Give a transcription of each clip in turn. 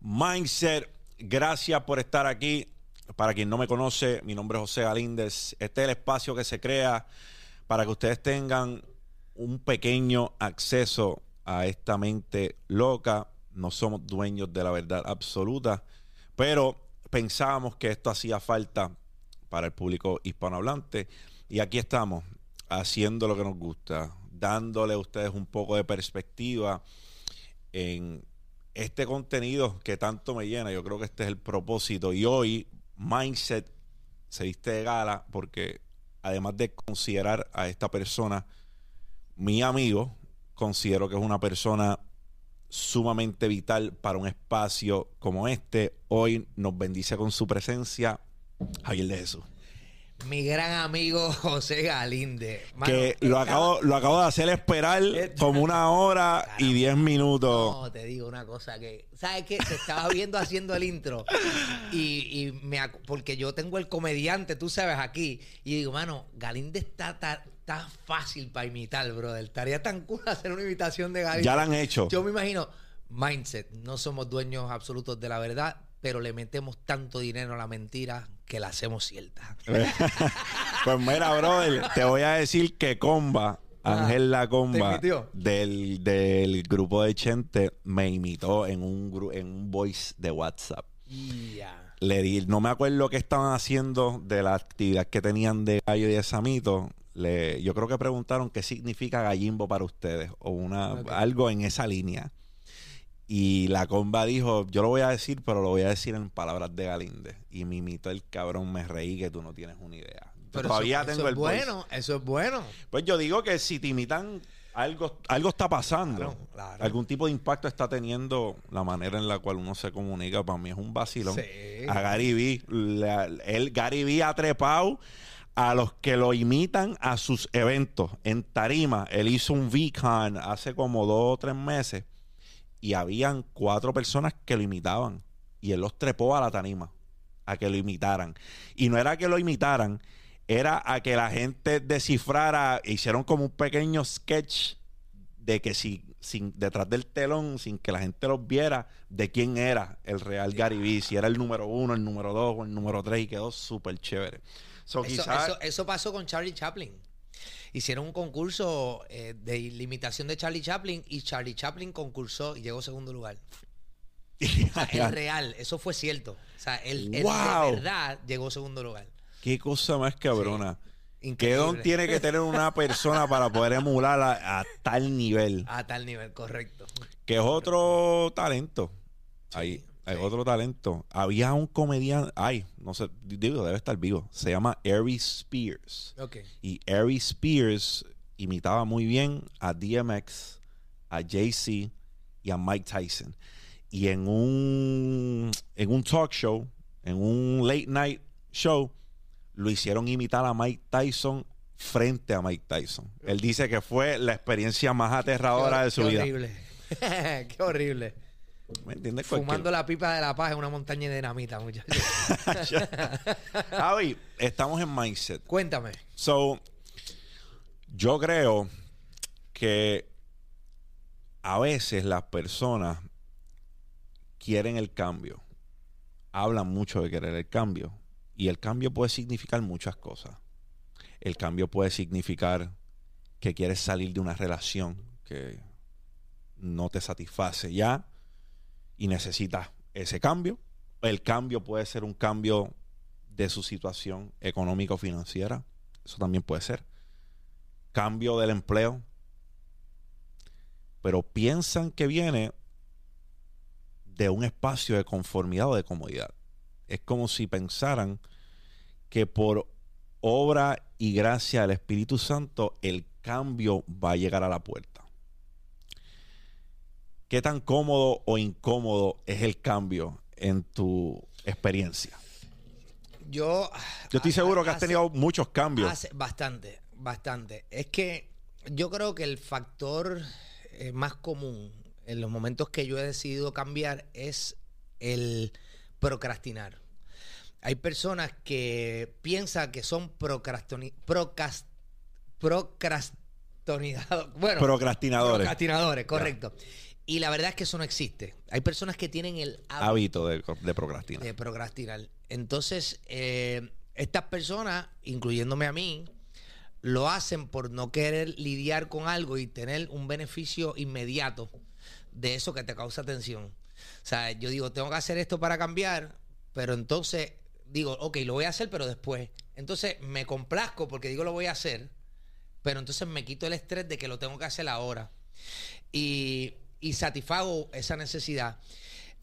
Mindset. Gracias por estar aquí. Para quien no me conoce, mi nombre es José Galíndez. Este es el espacio que se crea para que ustedes tengan un pequeño acceso a esta mente loca. No somos dueños de la verdad absoluta, pero pensábamos que esto hacía falta para el público hispanohablante. Y aquí estamos, haciendo lo que nos gusta, dándole a ustedes un poco de perspectiva en este contenido que tanto me llena. Yo creo que este es el propósito. Y hoy, Mindset se viste de gala porque además de considerar a esta persona mi amigo, considero que es una persona sumamente vital para un espacio como este. Hoy nos bendice con su presencia Javier de Jesús. Mi gran amigo José Galinde. Mano, que lo acabo, lo acabo de hacer esperar como una hora y diez minutos. No, te digo una cosa que, ¿sabes qué? Se estaba viendo haciendo el intro y, me, porque yo tengo el comediante, tú sabes, aquí. Y digo, mano, Galinde está, tan fácil para imitar, brother. Estaría tan cool hacer una imitación de Galinde. Ya la han hecho. Yo me imagino, mindset, no somos dueños absolutos de la verdad pero le metemos tanto dinero a la mentira que la hacemos cierta. pues mira, brother, te voy a decir que Comba, ah, Ángel La Comba, del, del, grupo de Chente, me imitó en un, en un voice de WhatsApp. Le di, no me acuerdo qué estaban haciendo de la actividad que tenían de gallo y de samito. Le, yo creo que preguntaron qué significa gallimbo para ustedes o una algo en esa línea. Y la comba dijo, yo lo voy a decir, pero lo voy a decir en palabras de Galinde. Y me imitó el cabrón, me reí que tú no tienes una idea. Pero todavía eso, tengo es bueno, eso es bueno. Pues yo digo que si te imitan, algo, algo está pasando. Algún tipo de impacto está teniendo la manera en la cual uno se comunica. Para mí es un vacilón. A Gary Vee, el Gary Vee ha trepado a los que lo imitan a sus eventos. En Tarima, él hizo un VCon hace como dos o tres meses y habían cuatro personas que lo imitaban y él los trepó a la tanima a que lo imitaran. Y no era que lo imitaran, era a que la gente descifrara, hicieron como un pequeño sketch de que si sin detrás del telón, sin que la gente los viera, de quién era el real Gary Vee, si era el número uno, el número dos o el número tres, y quedó súper chévere. eso, eso, pasó con Charlie Chaplin hicieron un concurso eh, de limitación de Charlie Chaplin y Charlie Chaplin concursó y llegó segundo lugar. es real, eso fue cierto. O sea, él, de verdad llegó segundo lugar. Qué cosa más cabrona. ¿Qué don tiene que tener una persona para poder emular a, tal nivel? A tal nivel, correcto. Que es otro talento. Ahí. Hay otro talento. Había un comediante, ay, no sé, digo, debe estar vivo. Se llama Ari Spears. Okay. Y Ari Spears imitaba muy bien a DMX, a Jay-Z y a Mike Tyson. Y en un, en un talk show, en un late night show, lo hicieron imitar a Mike Tyson frente a Mike Tyson. Él dice que fue la experiencia más aterradora de su vida. Qué horrible. qué horrible. ¿Me entiendes? Fumando la pipa de la paz en una montaña de dinamita, muchachos. Javi, estamos en mindset. Cuéntame. So, yo creo que a veces las personas quieren el cambio. Hablan mucho de querer el cambio. Y el cambio puede significar muchas cosas. El cambio puede significar que quieres salir de una relación que no te satisface ya y necesita ese cambio. El cambio puede ser un cambio de su situación económico-financiera. Eso también puede ser. Cambio del empleo. Pero piensan que viene de un espacio de conformidad o de comodidad. Es como si pensaran que por obra y gracia del Espíritu Santo el cambio va a llegar a la puerta. ¿Qué tan cómodo o incómodo es el cambio en tu experiencia? Yo, yo estoy seguro que has tenido muchos cambios. bastante, bastante. Es que yo creo que el factor eh, más común en los momentos que yo he decidido cambiar es el procrastinar. Hay personas que piensan que son procrastinadores. Bueno, procrastinadores. Procrastinadores, correcto. Y la verdad es que eso no existe. Hay personas que tienen el hábito de, de procrastinar. De procrastinar. Entonces, eh, estas personas, incluyéndome a mí, lo hacen por no querer lidiar con algo y tener un beneficio inmediato de eso que te causa tensión. O sea, yo digo, tengo que hacer esto para cambiar, pero entonces digo, ok, lo voy a hacer, pero después. Entonces me complazco porque digo lo voy a hacer, pero entonces me quito el estrés de que lo tengo que hacer ahora. Y, y satisfago esa necesidad.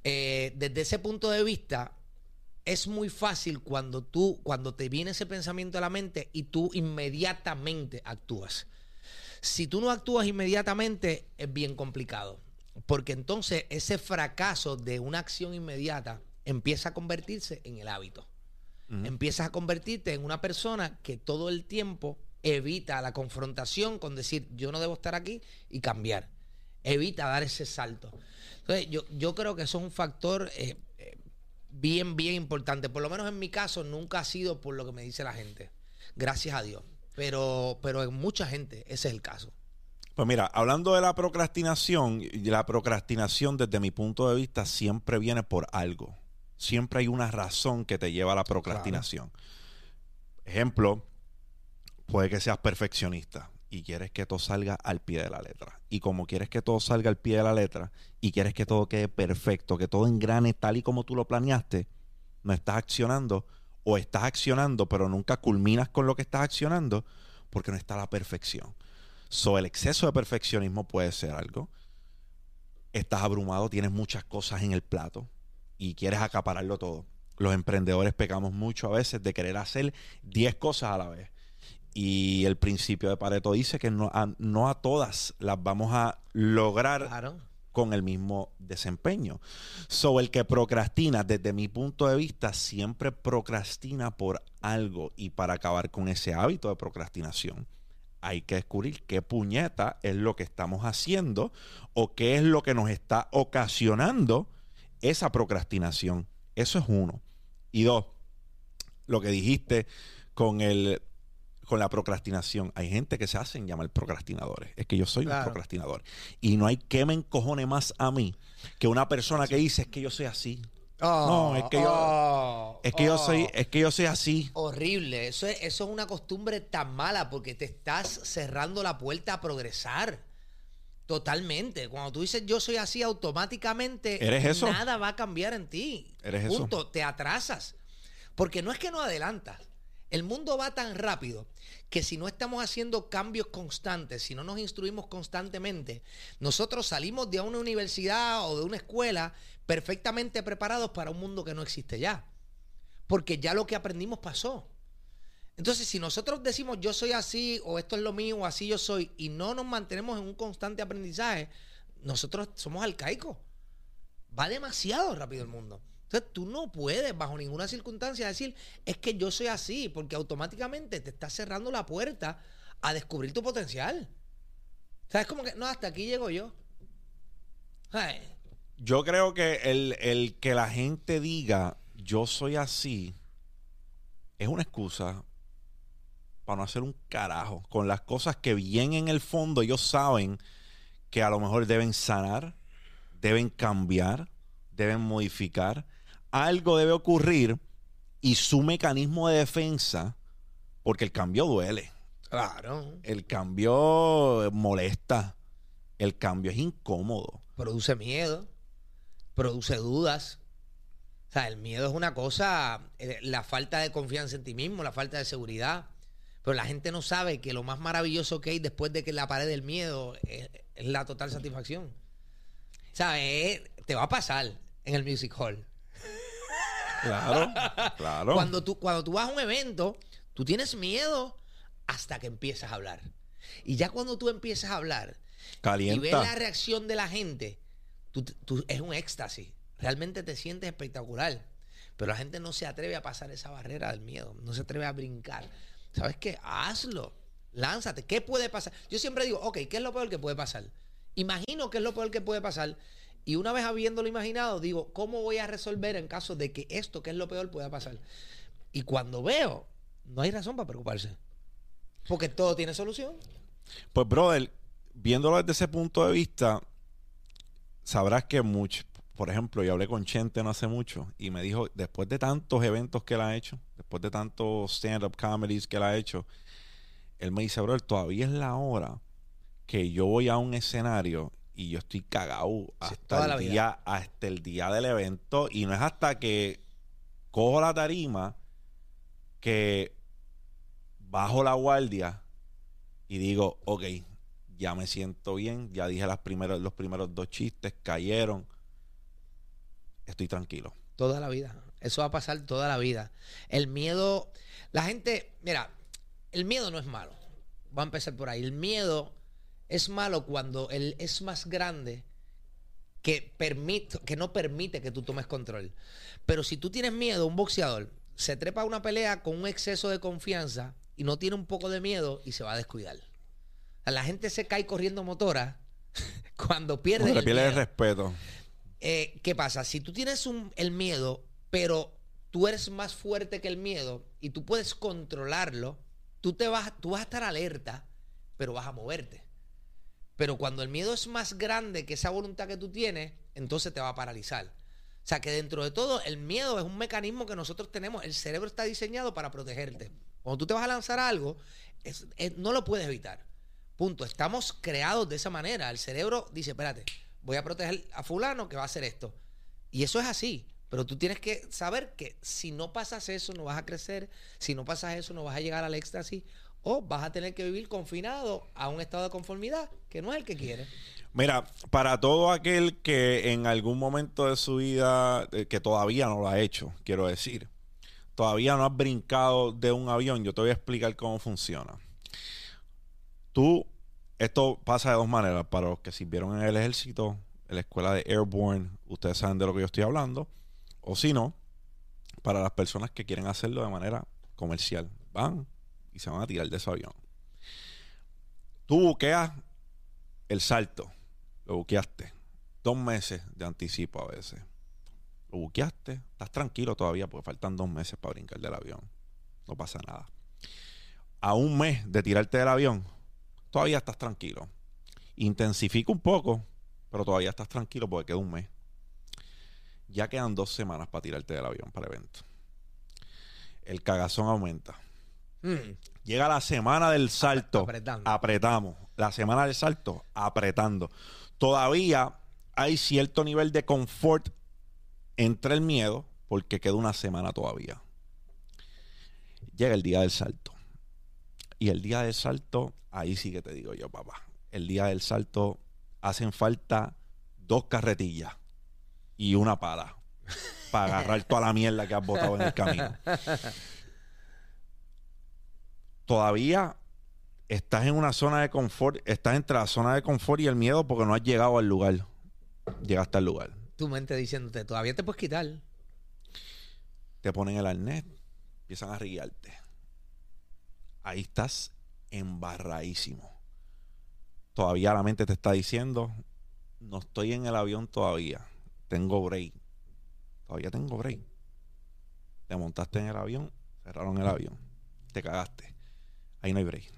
Eh, desde ese punto de vista, es muy fácil cuando tú, cuando te viene ese pensamiento a la mente y tú inmediatamente actúas. Si tú no actúas inmediatamente, es bien complicado. Porque entonces ese fracaso de una acción inmediata empieza a convertirse en el hábito. Empiezas a convertirte en una persona que todo el tiempo evita la confrontación con decir yo no debo estar aquí y cambiar. Evita dar ese salto. Entonces, yo, yo creo que eso es un factor eh, eh, bien, bien importante. Por lo menos en mi caso, nunca ha sido por lo que me dice la gente. Gracias a Dios. Pero, pero en mucha gente ese es el caso. Pues mira, hablando de la procrastinación, la procrastinación desde mi punto de vista siempre viene por algo. Siempre hay una razón que te lleva a la procrastinación. Ejemplo, puede que seas perfeccionista y quieres que todo salga al pie de la letra. Y como quieres que todo salga al pie de la letra y quieres que todo quede perfecto, que todo engrane tal y como tú lo planeaste, no estás accionando o estás accionando pero nunca culminas con lo que estás accionando porque no está la perfección. So, el exceso de perfeccionismo puede ser algo. Estás abrumado, tienes muchas cosas en el plato y quieres acapararlo todo. Los emprendedores pecamos mucho a veces de querer hacer 10 cosas a la vez. Y el principio de Pareto dice que no a, no a todas las vamos a lograr con el mismo desempeño. So, el que procrastina, desde mi punto de vista, siempre procrastina por algo. Y para acabar con ese hábito de procrastinación, hay que descubrir qué puñeta es lo que estamos haciendo o qué es lo que nos está ocasionando esa procrastinación. Eso es uno. Y dos, lo que dijiste con el con la procrastinación. Hay gente que se hacen llamar procrastinadores. Es que yo soy un procrastinador. Y no hay que me encojone más a mí que una persona que dice es que yo soy así no, es que yo. Oh, es que yo soy. Es que yo soy así. Horrible. Eso es, eso es una costumbre tan mala porque te estás cerrando la puerta a progresar. Totalmente. Cuando tú dices yo soy así, automáticamente nada va a cambiar en ti. Eres Punto. Te atrasas. Porque no es que no adelantas. El mundo va tan rápido que si no estamos haciendo cambios constantes, si no nos instruimos constantemente, nosotros salimos de una universidad o de una escuela perfectamente preparados para un mundo que no existe ya. Porque ya lo que aprendimos pasó. Entonces, si nosotros decimos yo soy así, o esto es lo mío, o así yo soy, y no nos mantenemos en un constante aprendizaje, nosotros somos arcaicos. Va demasiado rápido el mundo. Entonces, tú no puedes, bajo ninguna circunstancia, decir es que yo soy así, porque automáticamente te estás cerrando la puerta a descubrir tu potencial. ¿Sabes? Como que, no, hasta aquí llego yo. Yo creo que el, que la gente diga yo soy así es una excusa para no hacer un carajo con las cosas que bien en el fondo ellos saben que a lo mejor deben sanar, deben cambiar, deben modificar. Algo debe ocurrir y su mecanismo de defensa, porque el cambio duele. Claro. El cambio molesta. El cambio es incómodo. Produce miedo produce dudas. O sea, el miedo es una cosa, eh, la falta de confianza en ti mismo, la falta de seguridad. Pero la gente no sabe que lo más maravilloso que hay después de que la pared del miedo es, la total satisfacción. ¿Sabes? Te va a pasar en el music hall. Claro, claro. Cuando tú, cuando tú vas a un evento, tú tienes miedo hasta que empiezas a hablar. Y ya cuando tú empiezas a hablar y ves la reacción de la gente, tú, es un éxtasis. Realmente te sientes espectacular. Pero la gente no se atreve a pasar esa barrera del miedo. No se atreve a brincar. ¿Sabes qué? Hazlo. Lánzate. ¿Qué puede pasar? Yo siempre digo, ok, ¿qué es lo peor que puede pasar? Imagino qué es lo peor que puede pasar. Y una vez habiéndolo imaginado, digo, ¿cómo voy a resolver en caso de que esto, que es lo peor, pueda pasar? Y cuando veo, no hay razón para preocuparse. Porque todo tiene solución. Pues, brother, viéndolo desde ese punto de vista, sabrás que mucho, por ejemplo, yo hablé con Chente no hace mucho y me dijo, después de tantos eventos que él ha hecho, después de tantos stand-up comedies que él ha hecho, él me dice, bro, todavía es la hora que yo voy a un escenario y yo estoy cagado hasta, el día, hasta el día del evento. Y no es hasta que cojo la tarima que bajo la guardia y digo, ok, ya me siento bien, ya dije las primeras, los primeros dos chistes, cayeron, estoy tranquilo. Toda la vida, eso va a pasar toda la vida. El miedo, la gente, mira, el miedo no es malo, va a empezar por ahí, el miedo es malo cuando él es más grande que, permite, que no permite que tú tomes control. Pero si tú tienes miedo, un boxeador se trepa a una pelea con un exceso de confianza y no tiene un poco de miedo y se va a descuidar. La gente se cae corriendo motora cuando pierde, el, pierde el respeto. Eh, ¿Qué pasa? Si tú tienes el miedo, pero tú eres más fuerte que el miedo y tú puedes controlarlo, tú, te vas, tú vas a estar alerta, pero vas a moverte. Pero cuando el miedo es más grande que esa voluntad que tú tienes, entonces te va a paralizar. O sea que dentro de todo, el miedo es un mecanismo que nosotros tenemos. El cerebro está diseñado para protegerte. Cuando tú te vas a lanzar algo, no lo puedes evitar. Punto. Estamos creados de esa manera. El cerebro dice, espérate, voy a proteger a fulano que va a hacer esto. Y eso es así. Pero tú tienes que saber que si no pasas eso, no vas a crecer. Si no pasas eso, no vas a llegar al éxtasis o vas a tener que vivir confinado a un estado de conformidad que no es el que quiere. Mira, para todo aquel que en algún momento de su vida, eh, que todavía no lo ha hecho, quiero decir, todavía no has brincado de un avión, yo te voy a explicar cómo funciona. Tú, esto pasa de dos maneras. Para los que sirvieron en el ejército, en la escuela de Airborne, ustedes saben de lo que yo estoy hablando. O si no, para las personas que quieren hacerlo de manera comercial. Van, y se van a tirar de ese avión. Tú buqueas el salto, lo buqueaste. Dos meses de anticipo a veces. Lo buqueaste, estás tranquilo todavía porque faltan dos meses para brincar del avión. No pasa nada. A un mes de tirarte del avión, todavía estás tranquilo. Intensifica un poco, pero todavía estás tranquilo porque queda un mes. Ya quedan dos semanas para tirarte del avión para evento. El cagazón aumenta. Mm. Llega la semana del salto. Apretamos. La semana del salto, apretando. Todavía hay cierto nivel de confort entre el miedo, porque queda una semana todavía. Llega el día del salto. Y el día del salto, ahí sí que te digo yo, papá. El día del salto hacen falta dos carretillas y una pala para agarrar toda la mierda que has botado en el camino. todavía estás en una zona de confort, estás entre la zona de confort y el miedo porque no has llegado al lugar. Llegaste al lugar. Tu mente diciéndote, todavía te puedes quitar. Te ponen el arnés, empiezan a riguearte. Ahí estás embarradísimo. Todavía la mente te está diciendo, no estoy en el avión todavía. Tengo break. Todavía tengo break. Te montaste en el avión, cerraron el avión. Te cagaste ahí no hay break.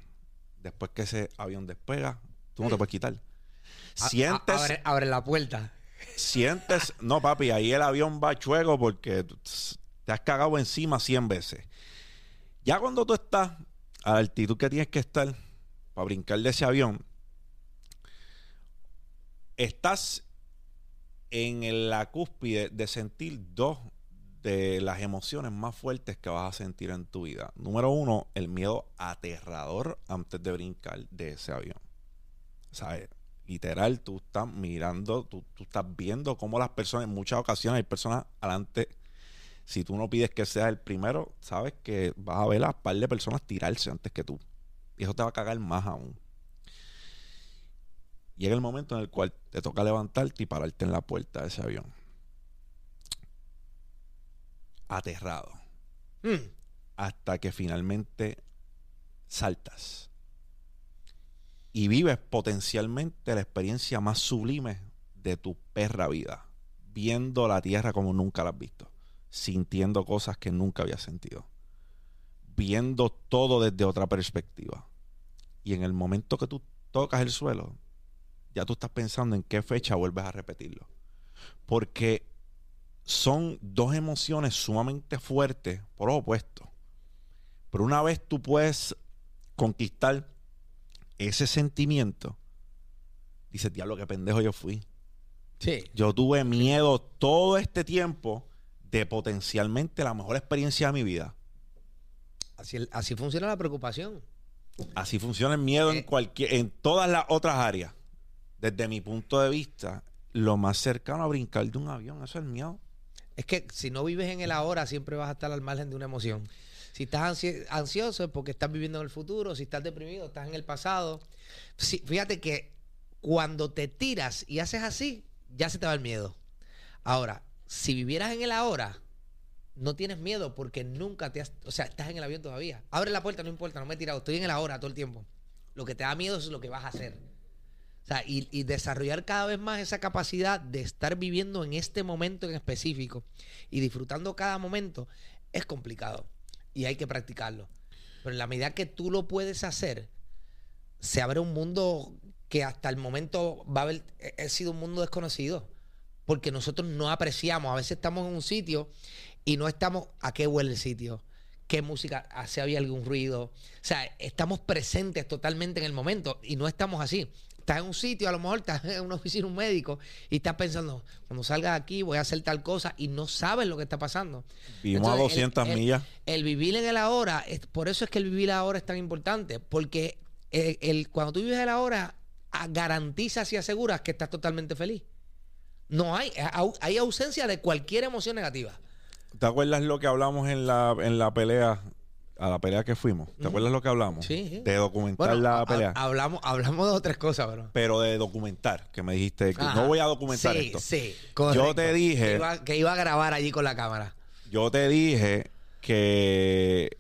Después que ese avión despega, tú no te puedes quitar. Sientes. abre, la puerta. Sientes. No, papi, ahí el avión va chuego porque te has cagado encima 100 veces. Ya cuando tú estás a la altitud que tienes que estar para brincar de ese avión, estás en la cúspide de sentir dos de las emociones más fuertes que vas a sentir en tu vida. Número uno, el miedo aterrador antes de brincar de ese avión. ¿Sabes? Literal, tú estás mirando, tú, estás viendo cómo las personas, en muchas ocasiones hay personas adelante. Si tú no pides que seas el primero, sabes que vas a ver a un par de personas tirarse antes que tú. Y eso te va a cagar más aún. Llega el momento en el cual te toca levantarte y pararte en la puerta de ese avión aterrado. Hmm. Hasta que finalmente saltas. Y vives potencialmente la experiencia más sublime de tu perra vida. Viendo la tierra como nunca la has visto. Sintiendo cosas que nunca habías sentido. Viendo todo desde otra perspectiva. Y en el momento que tú tocas el suelo, ya tú estás pensando en qué fecha vuelves a repetirlo. Porque son dos emociones sumamente fuertes por opuesto. Pero una vez tú puedes conquistar ese sentimiento, dices, diablo, qué pendejo yo fui. Sí. Yo tuve miedo todo este tiempo de potencialmente la mejor experiencia de mi vida. Así, así funciona la preocupación. Así funciona el miedo en Eh. cualquier, en todas las otras áreas. Desde mi punto de vista, lo más cercano a brincar de un avión, eso es el miedo. Es que si no vives en el ahora, siempre vas a estar al margen de una emoción. Si estás ansi- ansioso es porque estás viviendo en el futuro. Si estás deprimido, estás en el pasado. Fíjate que cuando te tiras y haces así, ya se te va el miedo. Ahora, si vivieras en el ahora, no tienes miedo porque nunca te has... O sea, estás en el avión todavía. Abre la puerta, no importa, no me he tirado. Estoy en el ahora todo el tiempo. Lo que te da miedo es lo que vas a hacer. Y, desarrollar cada vez más esa capacidad de estar viviendo en este momento en específico y disfrutando cada momento es complicado y hay que practicarlo. Pero en la medida que tú lo puedes hacer, se abre un mundo que hasta el momento va a haber ha sido un mundo desconocido. Porque nosotros no apreciamos. A veces estamos en un sitio y no estamos a qué huele el sitio, qué música, si había algún ruido. O sea, estamos presentes totalmente en el momento y no estamos así. Estás en un sitio, a lo mejor estás en una oficina, un médico, y estás pensando, cuando salga de aquí voy a hacer tal cosa y no sabes lo que está pasando. Vivimos a Entonces, el- 200 el- millas. El vivir en el ahora, es- por eso es que el vivir ahora es tan importante, porque el, el- cuando tú vives el ahora, garantizas y aseguras que estás totalmente feliz. No hay, au- hay ausencia de cualquier emoción negativa. ¿Te acuerdas lo que hablamos en la, en la pelea, a la pelea que fuimos? ¿Te acuerdas lo que hablamos? Sí, sí. De documentar Bueno, la pelea. hablamos, hablamos de otras cosas, bro. pero de documentar, que me dijiste que Ajá. no voy a documentar sí, esto. Sí, correcto. Yo te dije- Que iba, que iba a grabar allí con la cámara. Yo te dije que,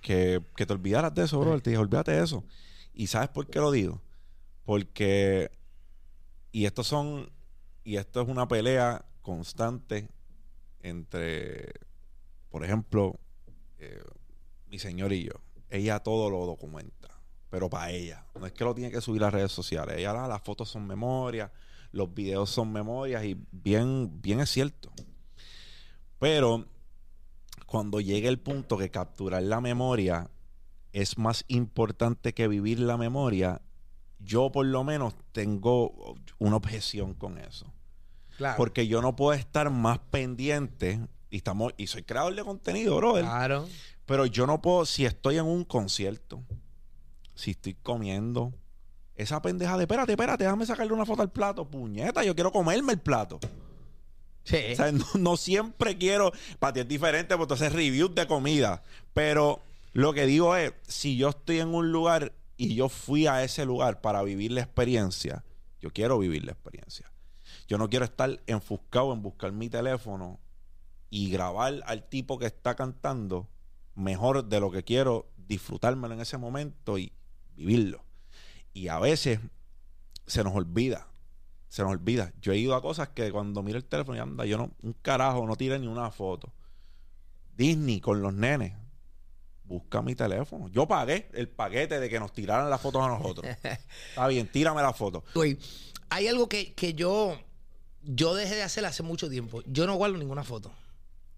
que, que te olvidaras de eso, bro. Te dije, olvídate de eso. ¿Y sabes por qué lo digo? Porque, y estos son, y esto es una pelea constante entre, por ejemplo, eh, mi señor y yo. Ella todo lo documenta, pero para ella. No es que lo tiene que subir a las redes sociales. Ella, "Ah, las fotos son memorias, los videos son memorias, y bien, bien es cierto. Pero cuando llegue el punto que capturar la memoria es más importante que vivir la memoria, yo por lo menos tengo una objeción con eso. Claro. Porque yo no puedo estar más pendiente y estamos y soy creador de contenido, brother. Claro. Pero yo no puedo, si estoy en un concierto, si estoy comiendo, esa pendeja de espérate, espérate, déjame sacarle una foto al plato, puñeta, yo quiero comerme el plato. Sí. O sea, no, no siempre quiero, para ti es diferente porque tú haces reviews de comida, pero lo que digo es, si yo estoy en un lugar y yo fui a ese lugar para vivir la experiencia, yo quiero vivir la experiencia. Yo no quiero estar enfuscado en buscar mi teléfono y grabar al tipo que está cantando mejor de lo que quiero disfrutármelo en ese momento y vivirlo. Y a veces se nos olvida. Se nos olvida. Yo he ido a cosas que cuando miro el teléfono y anda, yo no, un carajo, no tiré ni una foto. Disney con los nenes. Busca mi teléfono. Yo pagué el paquete de que nos tiraran las fotos a nosotros. Está bien, tírame la foto. Güey, hay algo que, que yo, yo dejé de hacer hace mucho tiempo. Yo no guardo ninguna foto.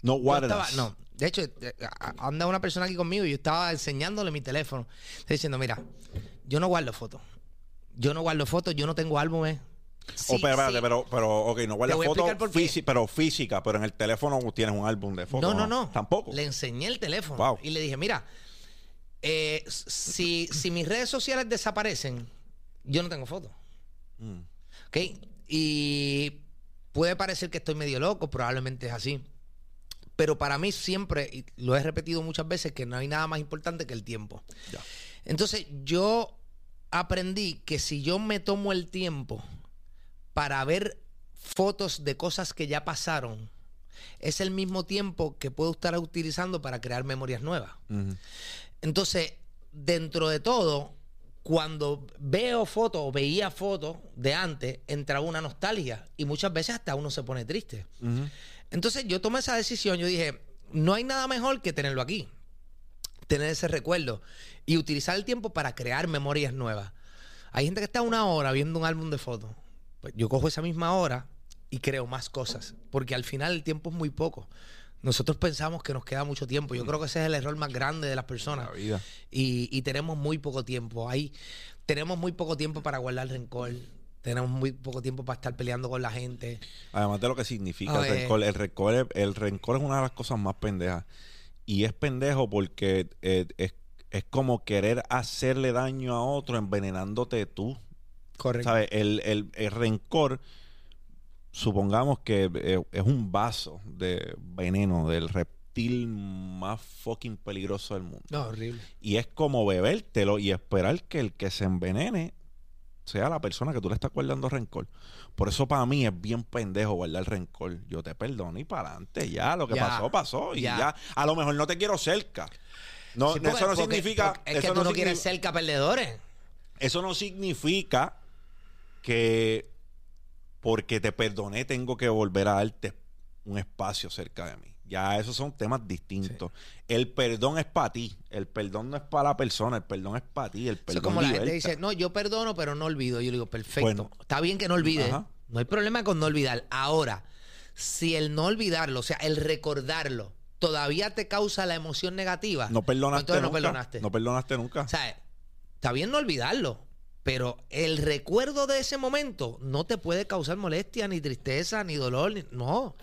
No Yo guardas. estaba- no, de hecho, eh, anda una persona aquí conmigo y yo estaba enseñándole mi teléfono. Estoy diciendo, mira, yo no guardo fotos. Yo no guardo fotos, yo no tengo álbumes. Sí, oh, pero, espérate, sí. pero, pero, ok, no guardas fotos pero física, pero en el teléfono tienes un álbum de fotos. No, no, no. Tampoco. Le enseñé el teléfono Wow. y le dije, mira, eh, si, si mis redes sociales desaparecen, yo no tengo fotos. Mm. ¿Ok? Y puede parecer que estoy medio loco, probablemente es así. Pero para mí siempre, y lo he repetido muchas veces, que no hay nada más importante que el tiempo. Ya. Entonces yo aprendí que si yo me tomo el tiempo para ver fotos de cosas que ya pasaron, es el mismo tiempo que puedo estar utilizando para crear memorias nuevas. Entonces, dentro de todo, cuando veo fotos o veía fotos de antes, entraba una nostalgia y muchas veces hasta uno se pone triste. Entonces yo tomé esa decisión, yo dije, no hay nada mejor que tenerlo aquí, tener ese recuerdo y utilizar el tiempo para crear memorias nuevas. Hay gente que está una hora viendo un álbum de fotos. Pues yo cojo esa misma hora y creo más cosas. Porque al final el tiempo es muy poco. Nosotros pensamos que nos queda mucho tiempo. Yo creo que ese es el error más grande de las personas. La vida. Y, y tenemos muy poco tiempo. Ahí tenemos muy poco tiempo para guardar rencor. Tenemos muy poco tiempo para estar peleando con la gente. Además de lo que significa el rencor. El rencor, es- el rencor es una de las cosas más pendejas. Y es pendejo porque eh, es, es como querer hacerle daño a otro envenenándote tú. Correcto. ¿Sabes? El, el- el rencor, supongamos que eh, es un vaso de veneno del reptil más fucking peligroso del mundo. No, horrible. Y es como bebértelo y esperar que el que se envenene sea la persona que tú le estás guardando rencor. Por eso para mí es bien pendejo guardar rencor. Yo te perdono y para adelante. Ya, lo que Ya, pasó, pasó. Y ya. ya. A lo mejor no te quiero cerca. No, Sí, porque- eso no porque- significa... porque Es eso que tú no, signi- quieres ser perdedores. Eso no significa que porque te perdoné tengo que volver a darte un espacio cerca de mí. Ya esos son temas distintos. El perdón es para ti. El perdón no es para la persona. El perdón es para ti. El perdón es como la gente dice, no, yo perdono, pero no olvido. Yo le digo, perfecto. Bueno. Está bien que no olvides. Ajá. No hay problema con no olvidar. Ahora, si el no olvidarlo, o sea, el recordarlo, todavía te causa la emoción negativa. No perdonaste entonces no nunca. perdonaste. No perdonaste nunca. O sea, está bien no olvidarlo, pero el recuerdo de ese momento no te puede causar molestia, ni tristeza, ni dolor. ni- no,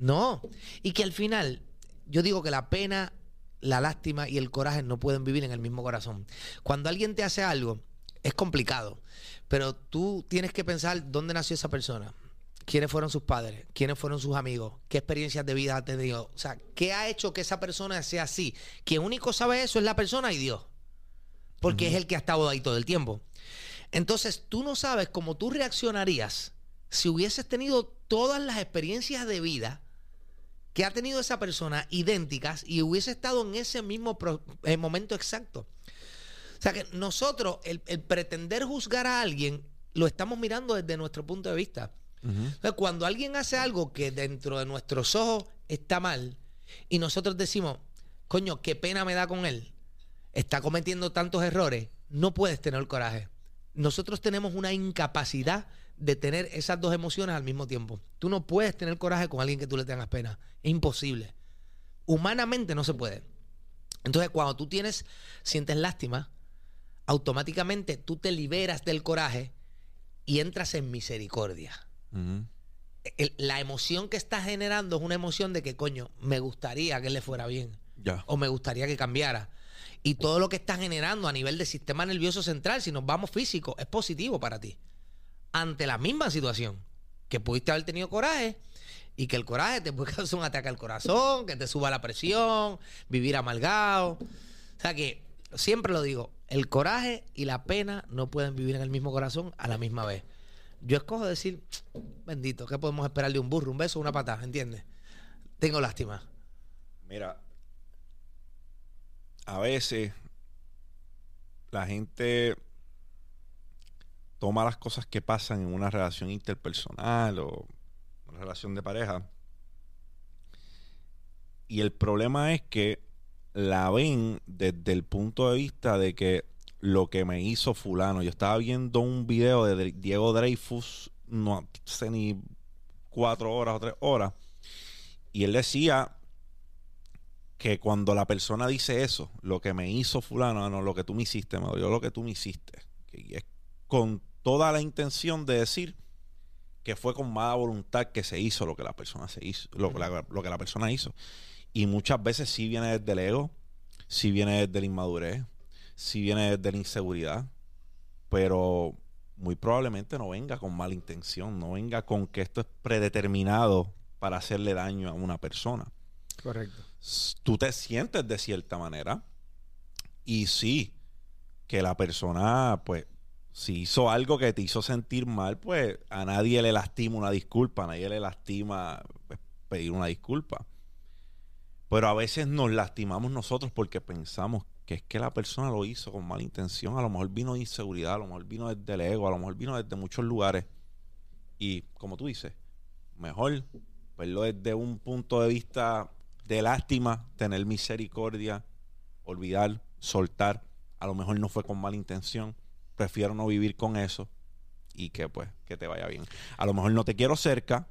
no. Y que al final, yo digo que la pena, la lástima y el coraje no pueden vivir en el mismo corazón. Cuando alguien te hace algo, es complicado, pero tú tienes que pensar dónde nació esa persona. ¿Quiénes fueron sus padres? ¿Quiénes fueron sus amigos? ¿Qué experiencias de vida ha tenido? O sea, ¿qué ha hecho que esa persona sea así? Quien único sabe eso es la persona y Dios porque es el que ha estado ahí todo el tiempo. Entonces, tú no sabes cómo tú reaccionarías si hubieses tenido todas las experiencias de vida que ha tenido esa persona idénticas y hubiese estado en ese mismo pro- eh, momento exacto. O sea que nosotros, el, el pretender juzgar a alguien, lo estamos mirando desde nuestro punto de vista. Entonces, cuando alguien hace algo que dentro de nuestros ojos está mal y nosotros decimos, coño, qué pena me da con él, está cometiendo tantos errores, no puedes tener coraje. Nosotros tenemos una incapacidad de tener esas dos emociones al mismo tiempo. Tú no puedes tener coraje con alguien que tú le tengas pena. Es imposible. Humanamente no se puede. Entonces, cuando tú tienes, sientes lástima, automáticamente tú te liberas del coraje y entras en misericordia el- la emoción que está generando es una emoción de que, coño, me gustaría que le fuera bien o me gustaría que cambiara. Y todo lo que está generando a nivel del sistema nervioso central, si nos vamos físico, es positivo para ti. Ante la misma situación, que pudiste haber tenido coraje y que el coraje te puede causar un ataque al corazón, que te suba la presión, vivir amargado. O sea que, siempre lo digo, el coraje y la pena no pueden vivir en el mismo corazón a la misma vez. Yo escojo decir, bendito, ¿qué podemos esperar de un burro? Un beso, una patada, ¿entiendes? Tengo lástima. Mira, a veces la gente toma las cosas que pasan en una relación interpersonal o una relación de pareja y el problema es que la ven desde el punto de vista de que lo que me hizo fulano. Yo estaba viendo un video de Diego Dreyfus, no sé ni cuatro horas o tres horas, y él decía que cuando la persona dice eso, lo que me hizo fulano, ah, no, lo que tú me hiciste, me dolió lo que tú me hiciste. Y es con toda la intención de decir que fue con mala voluntad que se hizo lo que la persona se hizo, lo, la- lo que la persona hizo. Y muchas veces sí viene desde el ego, sí viene desde la inmadurez, sí viene desde la inseguridad, pero muy probablemente no venga con mala intención, no venga con que esto es predeterminado para hacerle daño a una persona Correcto. tú te sientes de cierta manera y sí que la persona pues si hizo algo que te hizo sentir mal pues a nadie le lastima una disculpa a nadie le lastima pues, pedir una disculpa. Pero a veces nos lastimamos nosotros porque pensamos que es que la persona lo hizo con mala intención. A lo mejor vino de inseguridad a lo mejor vino desde el ego a lo mejor vino desde muchos lugares. Y como tú dices mejor verlo desde un punto de vista de lástima, tener misericordia, olvidar, soltar. A lo mejor no fue con mala intención, prefiero no vivir con eso y que pues que te vaya bien. A lo mejor no te quiero cerca,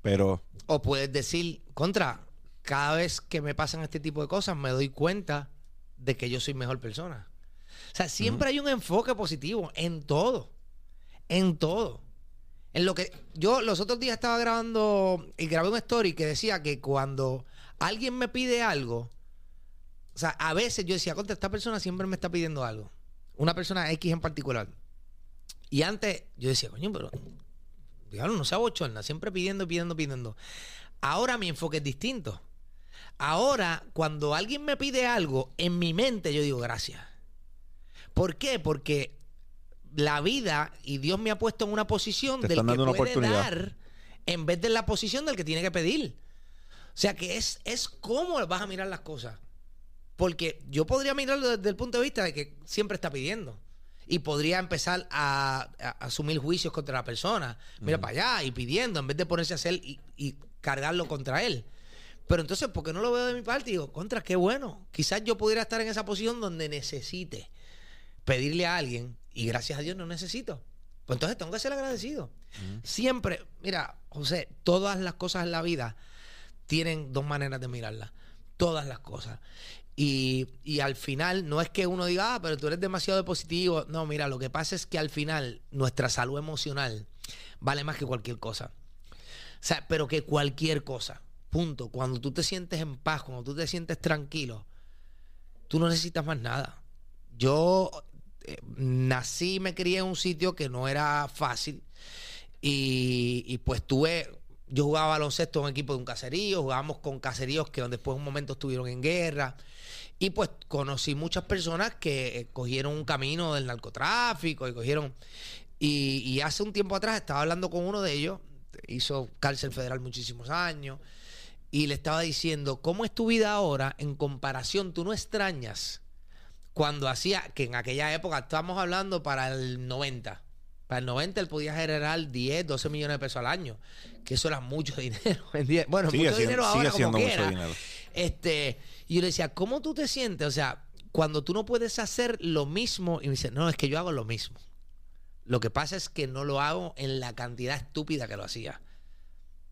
pero O puedes decir, contra, cada vez que me pasan este tipo de cosas me doy cuenta de que yo soy mejor persona. O sea, siempre hay un enfoque positivo en todo. En todo. En lo que yo los otros días estaba grabando y grabé una story que decía que cuando alguien me pide algo, o sea, a veces yo decía, contra, esta persona siempre me está pidiendo algo. Una persona X en particular. Y antes yo decía, coño, pero diablo, no sea bochorna, siempre pidiendo, pidiendo, pidiendo. Ahora mi enfoque es distinto. Ahora, cuando alguien me pide algo, en mi mente yo digo gracias. ¿Por qué? Porque la vida y Dios me ha puesto en una posición Te del que puede dar en vez de la posición del que tiene que pedir. O sea que es, es cómo vas a mirar las cosas. Porque yo podría mirarlo desde el punto de vista de que siempre está pidiendo. Y podría empezar a, a asumir juicios contra la persona. Mira para allá y pidiendo, en vez de ponerse a hacer y, y cargarlo contra él. Pero entonces, ¿por qué no lo veo de mi parte? Digo, contra, qué bueno. Quizás yo pudiera estar en esa posición donde necesite pedirle a alguien y gracias a Dios no necesito. Pues entonces tengo que ser agradecido. Siempre, mira, José, todas las cosas en la vida tienen dos maneras de mirarlas. Todas las cosas. Y, y al final, no es que uno diga, ah, pero tú eres demasiado positivo. No, mira, lo que pasa es que al final nuestra salud emocional vale más que cualquier cosa. O sea, pero que cualquier cosa. Punto. Cuando tú te sientes en paz, cuando tú te sientes tranquilo, tú no necesitas más nada. Yo eh, nací me crié en un sitio que no era fácil. Y, y pues tuve. Yo jugaba baloncesto en un equipo de un caserío, jugábamos con caseríos que después un momento estuvieron en guerra. Y pues conocí muchas personas que eh, cogieron un camino del narcotráfico y cogieron. Y, y hace un tiempo atrás estaba hablando con uno de ellos, hizo cárcel federal muchísimos años, y le estaba diciendo, ¿cómo es tu vida ahora en comparación? Tú no extrañas cuando hacía, que en aquella época estábamos hablando para el 90. Para el 90 él podía generar 10, 12 millones de pesos al año, que eso era mucho dinero. Bueno, sigue mucho siendo, dinero sigue ahora como mucho quiera. dinero. Este, y yo le decía, ¿cómo tú te sientes? O sea, cuando tú no puedes hacer lo mismo, y me dice, no, es que yo hago lo mismo. Lo que pasa es que no lo hago en la cantidad estúpida que lo hacía.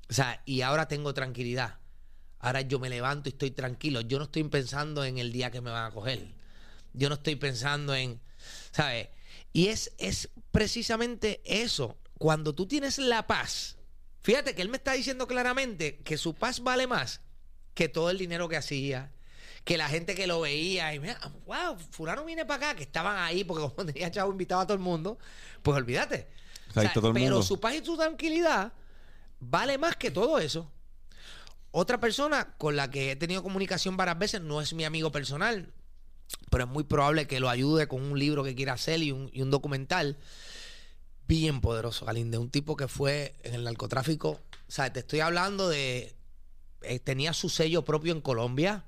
O sea, y ahora tengo tranquilidad. Ahora yo me levanto y estoy tranquilo. Yo no estoy pensando en el día que me van a coger. Yo no estoy pensando en, ¿sabes? Y es, es precisamente eso. Cuando tú tienes la paz, fíjate que él me está diciendo claramente que su paz vale más que todo el dinero que hacía, que la gente que lo veía y mira, wow, fulano viene para acá, que estaban ahí porque como tenía chavo invitado a todo el mundo, pues olvídate. O sea, todo el pero mundo. su paz y su tranquilidad vale más que todo eso. Otra persona con la que he tenido comunicación varias veces no es mi amigo personal, pero es muy probable que lo ayude con un libro que quiera hacer y un, y un documental bien poderoso, Galinde. Un tipo que fue en el narcotráfico. O sea, te estoy hablando de. eh, tenía su sello propio en Colombia.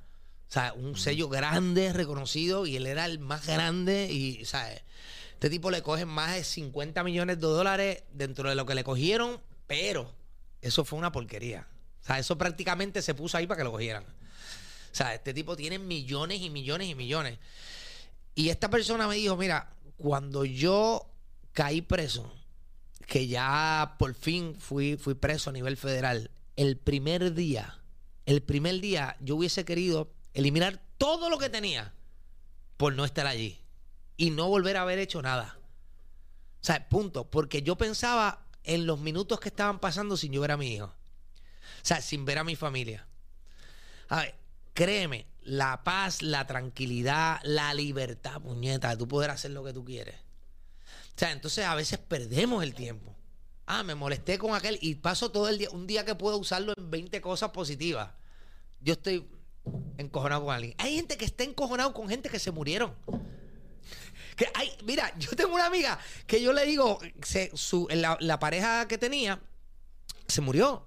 O sea, un sello grande, reconocido, y él era el más grande. Y, o sea, este tipo le cogen más de 50 millones de dólares dentro de lo que le cogieron, pero eso fue una porquería. O sea, eso prácticamente se puso ahí para que lo cogieran. O sea, este tipo tiene millones y millones y millones. Y esta persona me dijo, mira, cuando yo caí preso, que ya por fin fui, fui preso a nivel federal, el primer día, el primer día yo hubiese querido eliminar todo lo que tenía por no estar allí y no volver a haber hecho nada. O sea, punto. Porque yo pensaba en los minutos que estaban pasando sin yo ver a mi hijo. O sea, sin ver a mi familia. A ver, créeme, la paz, la tranquilidad, la libertad, puñeta, de tú poder hacer lo que tú quieres. O sea, entonces a veces perdemos el tiempo. Ah, me molesté con aquel y paso todo el día, un día que puedo usarlo en 20 cosas positivas. Yo estoy encojonado con alguien. Hay gente que está encojonado con gente que se murieron. Que hay, mira, yo tengo una amiga que yo le digo, su, la pareja que tenía se murió.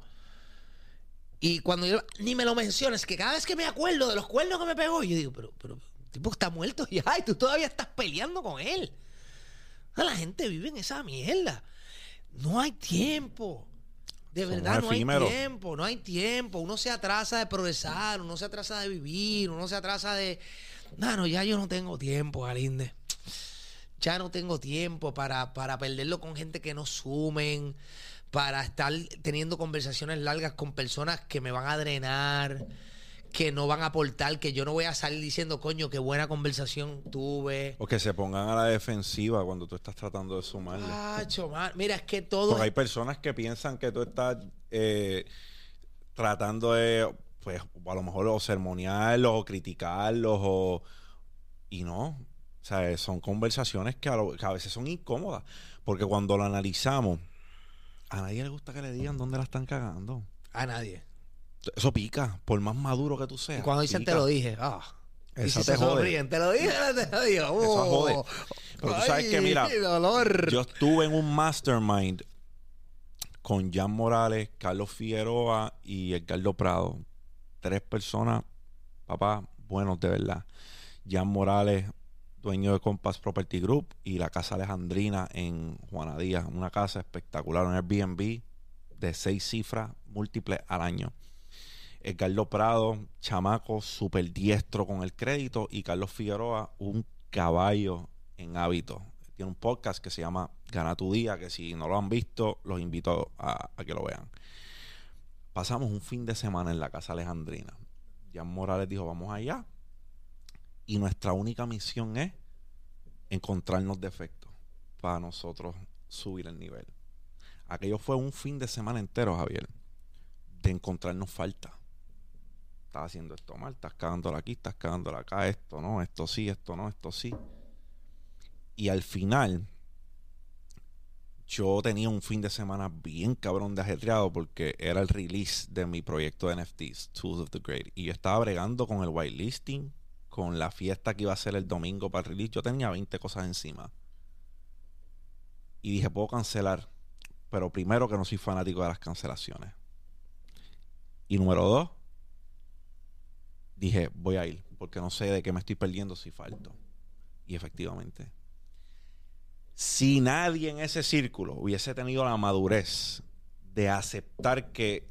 Y cuando yo, ni me lo menciones, que cada vez que me acuerdo de los cuernos que me pegó, yo digo, pero, pero, el tipo está muerto ya y tú todavía estás peleando con él. La gente vive en esa mierda. No hay tiempo. De Somos verdad, no hay tiempo, no hay tiempo. Uno se atrasa de progresar, uno se atrasa de vivir, uno se atrasa de. No, no, ya yo no tengo tiempo, Galinde. Ya no tengo tiempo para, para perderlo con gente que no sumen, para estar teniendo conversaciones largas con personas que me van a drenar, que no van a aportar, que yo no voy a salir diciendo, coño, qué buena conversación tuve. O que se pongan a la defensiva cuando tú estás tratando de sumarle. Mira, es que todo. Porque hay personas que piensan que tú estás eh, tratando de, pues, a lo mejor o sermonearlos o criticarlos o... Y no. O sea, son conversaciones que a, lo- que a veces son incómodas. Porque cuando lo analizamos, a nadie le gusta que le digan dónde la están cagando. A nadie. Eso pica, por más maduro que tú seas. Y cuando dicen pica. te lo dije, ah. Y Esa si te jode. sonríen, te lo dije, te lo. Eso Oh. jode. Pero tú sabes que, mira, dolor. Yo estuve en un mastermind con Jan Morales, Carlos Figueroa y Edgardo Prado. Tres personas, papá, buenos de verdad. Jan Morales, dueño de Compass Property Group y la Casa Alejandrina en Juana Díaz. Una casa espectacular, un Airbnb de seis cifras múltiples al año. Edgardo Prado, chamaco súper diestro con el crédito y Carlos Figueroa, un caballo en hábito. Tiene un podcast que se llama Gana tu día, que si no lo han visto, los invito a, a que lo vean. Pasamos un fin de semana en la casa alejandrina. Jan Morales dijo, vamos allá. Y nuestra única misión es encontrarnos defectos para nosotros subir el nivel. Aquello fue un fin de semana entero, Javier, de encontrarnos falta. Estás haciendo esto mal, estás cagándola aquí, estás cagándola acá, esto no, esto sí, esto no, esto sí. Y al final, yo tenía un fin de semana bien cabrón de ajetreado porque era el release de mi proyecto de NFTs, Tools of the Great. Y yo estaba bregando con el whitelisting, con la fiesta que iba a ser el domingo para el release. Yo tenía 20 cosas encima. Y dije, puedo cancelar. Pero primero que no soy fanático de las cancelaciones. Y número dos, dije, voy a ir, porque no sé de qué me estoy perdiendo si falto. Y efectivamente, si nadie en ese círculo hubiese tenido la madurez de aceptar que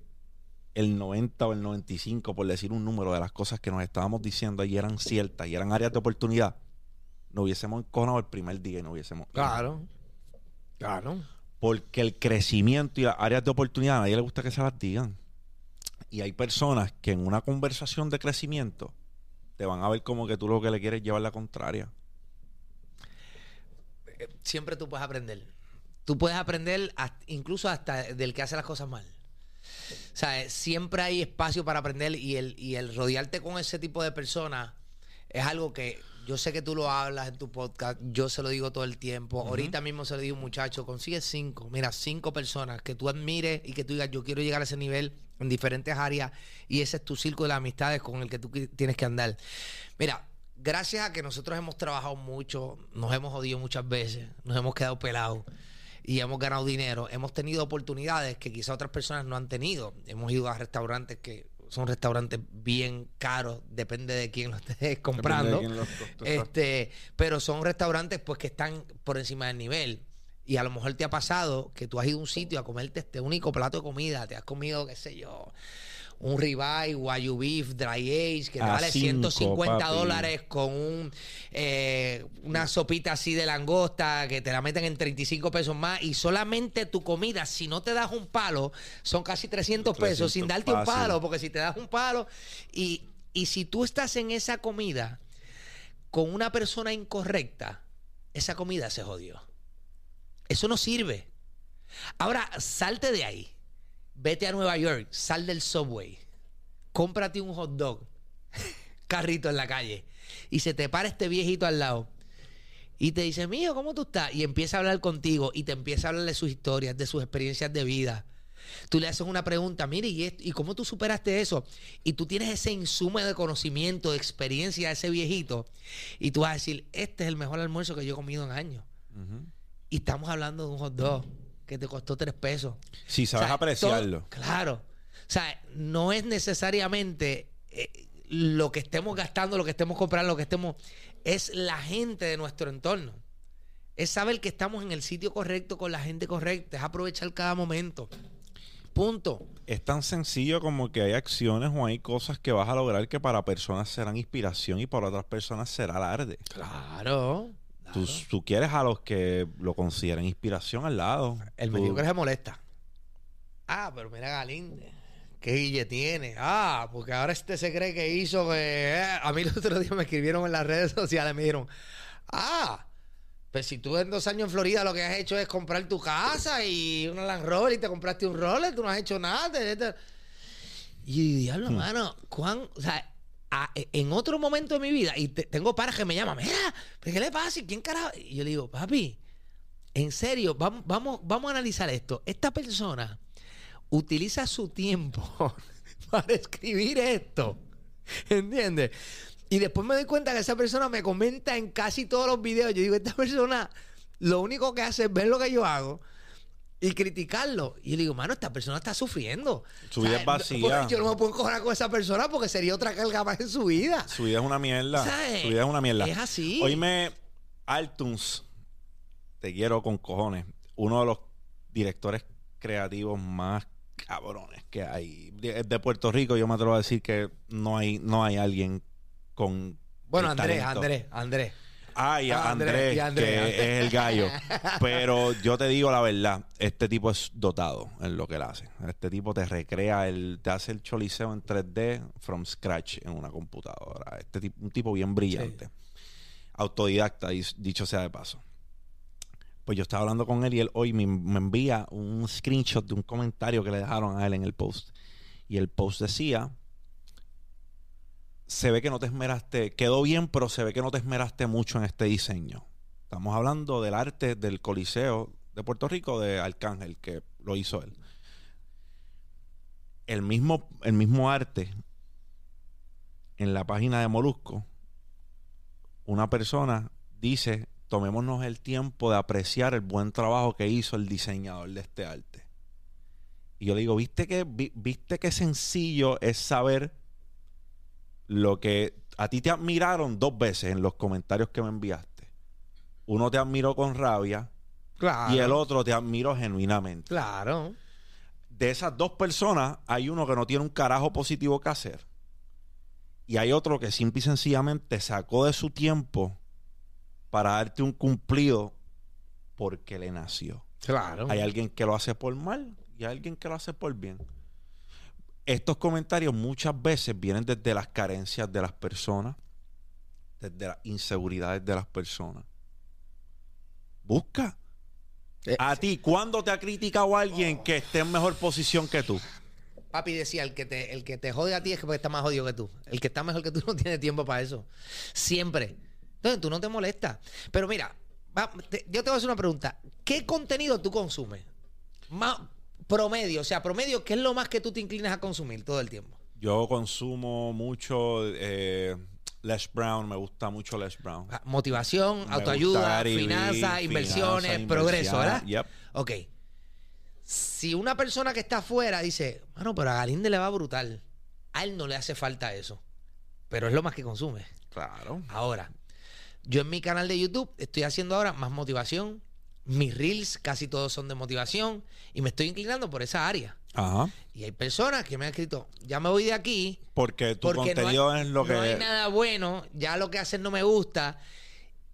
el 90 o el 95, por decir un número de las cosas que nos estábamos diciendo allí eran ciertas y eran áreas de oportunidad, nos hubiésemos enconado el primer día y no hubiésemos... Claro. Claro. Porque el crecimiento y las áreas de oportunidad a nadie le gusta que se las digan. Y hay personas que en una conversación de crecimiento te van a ver como que tú lo que le quieres es llevar la contraria. Siempre tú puedes aprender. Tú puedes aprender hasta- incluso hasta del que hace las cosas mal. O sea, siempre hay espacio para aprender y el, y el rodearte con ese tipo de personas es algo que yo sé que tú lo hablas en tu podcast, yo se lo digo todo el tiempo. Ahorita mismo se lo digo a un muchacho, consigue cinco, mira, cinco personas que tú admires y que tú digas, yo quiero llegar a ese nivel en diferentes áreas y ese es tu círculo de amistades con el que tú tienes que andar. Mira, gracias a que nosotros hemos trabajado mucho, nos hemos jodido muchas veces, nos hemos quedado pelados y hemos ganado dinero, hemos tenido oportunidades que quizá otras personas no han tenido. Hemos ido a restaurantes que son restaurantes bien caros, depende de quién lo estés comprando. Lo- Este, pero son restaurantes pues que están por encima del nivel. Y a lo mejor te ha pasado que tú has ido a un sitio a comerte este único plato de comida, te has comido, qué sé yo, un ribeye, guayu beef, dry age, que te A vale cinco, 150 papi. dólares con un eh, una sopita así de langosta que te la meten en 35 pesos más y solamente tu comida, si no te das un palo, son casi 300 pesos 300 sin darte un palo, porque si te das un palo y, y si tú estás en esa comida con una persona incorrecta, esa comida se jodió. Eso no sirve. Ahora, salte de ahí. Vete a Nueva York, sal del subway. Cómprate un hot dog, carrito en la calle. Y se te para este viejito al lado. Y te dice, mío, ¿cómo tú estás? Y empieza a hablar contigo y te empieza a hablar de sus historias, de sus experiencias de vida. Tú le haces una pregunta, mire, ¿y, esto- ¿y cómo tú superaste eso? Y tú tienes ese insumo de conocimiento, de experiencia de ese viejito. Y tú vas a decir, este es el mejor almuerzo que yo he comido en años. Y estamos hablando de un hot dog que te costó tres pesos. Si sabes O sea, apreciarlo. todo- claro. O sea, no es necesariamente eh, lo que estemos gastando, lo que estemos comprando, lo que estemos. Es la gente de nuestro entorno. Es saber que estamos en el sitio correcto con la gente correcta. Es aprovechar cada momento. Punto. Es tan sencillo como que hay acciones o hay cosas que vas a lograr que para personas serán inspiración y para otras personas será alarde. Claro. Tú, tú quieres a los que lo consideren inspiración al lado. El mediocre se molesta. Ah, pero mira Galinde. ¿Qué guille tiene? Ah, porque ahora este se cree que hizo que... eh, A mí el otro día me escribieron en las redes sociales, me dijeron, ah, pues si tú en dos años en Florida lo que has hecho es comprar tu casa y una Land Rover y te compraste un Rolex, tú no has hecho nada. te- te- Y diablo, mano, ¿cuán, o sea, a- en otro momento de mi vida, y te- tengo paras que me llaman, mira, ¿pero ¿qué le pasa? ¿Y ¿Quién carajo? Y yo le digo, papi, en serio, vamos, vamos, vamos a analizar esto. Esta persona utiliza su tiempo para escribir esto. ¿Entiendes? Y después me doy cuenta que esa persona me comenta en casi todos los videos. Yo digo, esta persona lo único que hace es ver lo que yo hago y criticarlo. Y yo le digo, mano, esta persona está sufriendo. Su vida es vacía. Yo no me puedo encojar con esa persona porque sería otra carga más en su vida. Su vida es una mierda. ¿Sabes? Su vida es una mierda. Es así. Oíme, Altuns, te quiero con cojones. Uno de los directores creativos más cabrones que hay. De, de Puerto Rico, yo me atrevo a decir que no hay, no hay alguien con. Bueno, Andrés, talento. Andrés, Ah, Andrés, Andrés, y Andrés, que Andrés. es el gallo. Pero yo te digo la verdad, este tipo es dotado en lo que él hace. Este tipo te recrea, el, te hace el choliseo en 3D from scratch en una computadora. Este tipo, un tipo bien brillante. Autodidacta, dicho sea de paso. Pues yo estaba hablando con él y él hoy me, me envía un screenshot de un comentario que le dejaron a él en el post. Y el post decía, se ve que no te esmeraste, quedó bien, pero se ve que no te esmeraste mucho en este diseño. Estamos hablando del arte del Coliseo de Puerto Rico de Arcángel, que lo hizo él. El mismo, el mismo arte en la página de Molusco, una persona dice, tomémonos el tiempo de apreciar el buen trabajo que hizo el diseñador de este arte. Y yo le digo, ¿viste que, vi- ¿viste qué sencillo es saber lo que a ti te admiraron dos veces en los comentarios que me enviaste? Uno te admiró con rabia Claro. y el otro te admiró genuinamente. Claro. De esas dos personas, hay uno que no tiene un carajo positivo que hacer. Y hay otro que simple y sencillamente sacó de su tiempo para darte un cumplido porque le nació. Claro. Hay alguien que lo hace por mal y hay alguien que lo hace por bien. Estos comentarios muchas veces vienen desde las carencias de las personas, desde las inseguridades de las personas. Busca. Eh, A ti, ¿cuándo te ha criticado alguien que esté en mejor posición que tú? Papi decía, el que, te, el que te jode a ti es que porque está más jodido que tú. El que está mejor que tú no tiene tiempo para eso. Siempre. Entonces tú no te molestas. Pero mira, va- te- yo te voy a hacer una pregunta. ¿Qué contenido tú consumes? Más promedio, o sea, promedio, ¿qué es lo más que tú te inclinas a consumir todo el tiempo? Yo consumo mucho eh, Les Brown, me gusta mucho Les Brown. Ah, Motivación, Me autoayuda, finanzas, inversiones, progreso, ¿verdad? Yep. Ok. Si una persona que está afuera dice, bueno, pero a Galinde le va brutal, a él no le hace falta eso. Pero es lo más que consume. Claro. Ahora, yo en mi canal de YouTube estoy haciendo ahora más motivación. Mis reels casi todos son de motivación y me estoy inclinando por esa área. Ajá. Y hay personas que me han escrito, ya me voy de aquí Porque tu porque no contenido hay, es lo que. no hay nada bueno, ya lo que hacen no me gusta.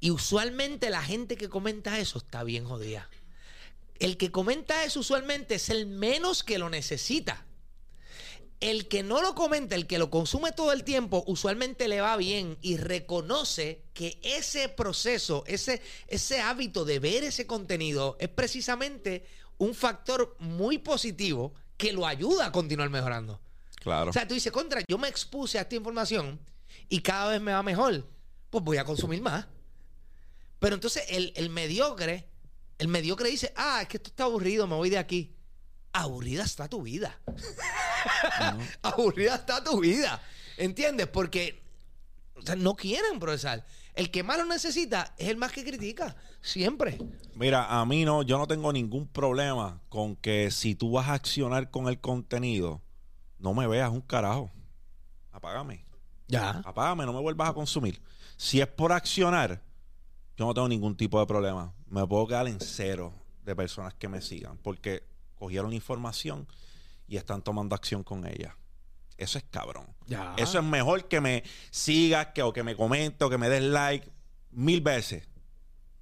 Y usualmente la gente que comenta eso está bien jodida. El que comenta eso usualmente es el menos que lo necesita. El que no lo comenta, el que lo consume todo el tiempo, usualmente le va bien y reconoce que ese proceso, ese, ese hábito de ver ese contenido es precisamente un factor muy positivo que lo ayuda a continuar mejorando. Claro. O sea, tú dices, contra, yo me expuse a esta información y cada vez me va mejor, pues voy a consumir más. Pero entonces el, el mediocre, el mediocre dice, ah, es que esto está aburrido, me voy de aquí. Aburrida está tu vida. Aburrida está tu vida. ¿Entiendes? Porque o sea, no quieren progresar. El que más lo necesita es el más que critica. Siempre. Mira, a mí no, yo no tengo ningún problema con que si tú vas a accionar con el contenido, no me veas un carajo. Apágame. Ya. Apágame, no me vuelvas a consumir. Si es por accionar, yo no tengo ningún tipo de problema. Me puedo quedar en cero de personas que me sigan porque cogieron la información y están tomando acción con ella. Eso es cabrón. Ya. Eso es mejor que me sigas, que, o que me comentes, o que me des like mil veces.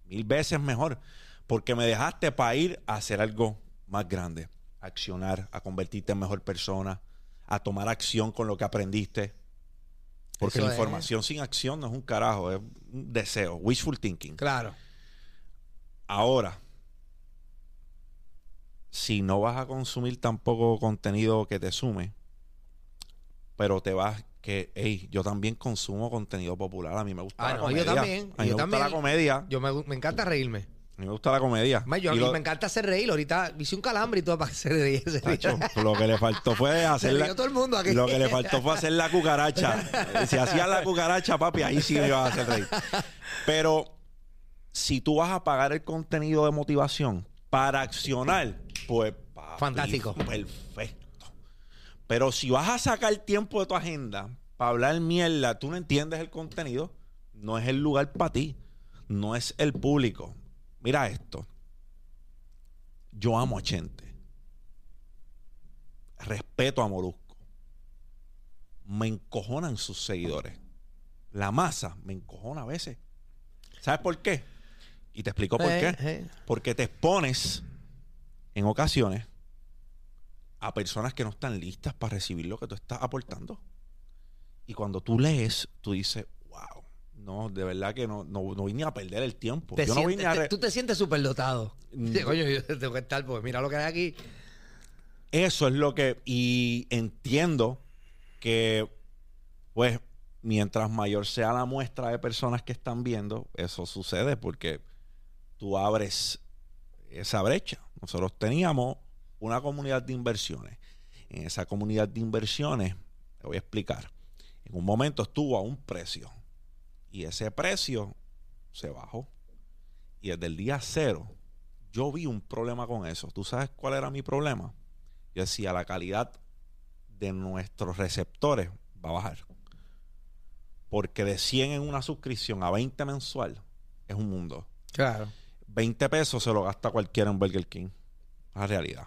Mil veces mejor. Porque me dejaste para ir a hacer algo más grande. A accionar, a convertirte en mejor persona, a tomar acción con lo que aprendiste. Porque Eso la es. información sin acción no es un carajo, es un deseo, wishful thinking. Claro. Ahora, si no vas a consumir tampoco contenido que te sume, pero te vas que, hey, yo también consumo contenido popular. A mí me gusta Ah, la no, yo comedia. también, A mí yo me gusta la comedia. Yo me, me encanta reírme. A mí me gusta la comedia. Yo, a mí lo- me encanta hacer reír. Ahorita hice un calambre y todo para riese. Tacho, lo que le faltó fue hacer la, rió todo el mundo aquí. Lo que le faltó fue hacer la cucaracha. Si hacía la cucaracha, papi, ahí sí me ibas a hacer reír. Pero si tú vas a pagar el contenido de motivación para accionar, pues papi, Fantástico. Perfecto. Pero si vas a sacar tiempo de tu agenda para hablar mierda, tú no entiendes el contenido, no es el lugar para ti, no es el público. Mira esto. Yo amo a Chente respeto a Molusco. Me encojonan sus seguidores. La masa me encojona a veces. ¿Sabes por qué? Y te explico por qué. eh. Porque te expones en ocasiones a personas que no están listas para recibir lo que tú estás aportando. Y cuando tú lees, tú dices, wow, no, de verdad que no, no, no vine a perder el tiempo. Te Yo no sientes- vine a... te- tú te sientes súper dotado. Mm. Sí, coño, yo tengo que estar, porque mira lo que hay aquí. Eso es lo que. Y entiendo que, pues, mientras mayor sea la muestra de personas que están viendo, eso sucede porque tú abres esa brecha. Nosotros teníamos una comunidad de inversiones. En esa comunidad de inversiones, te voy a explicar. En un momento estuvo a un precio. Y ese precio se bajó. Y desde el día cero, yo vi un problema con eso. ¿Tú sabes cuál era mi problema? Yo decía, la calidad de nuestros receptores va a bajar. Porque de 100 en una suscripción a 20 mensual es un mundo. Claro. 20 pesos se lo gasta cualquiera en Burger King. La realidad.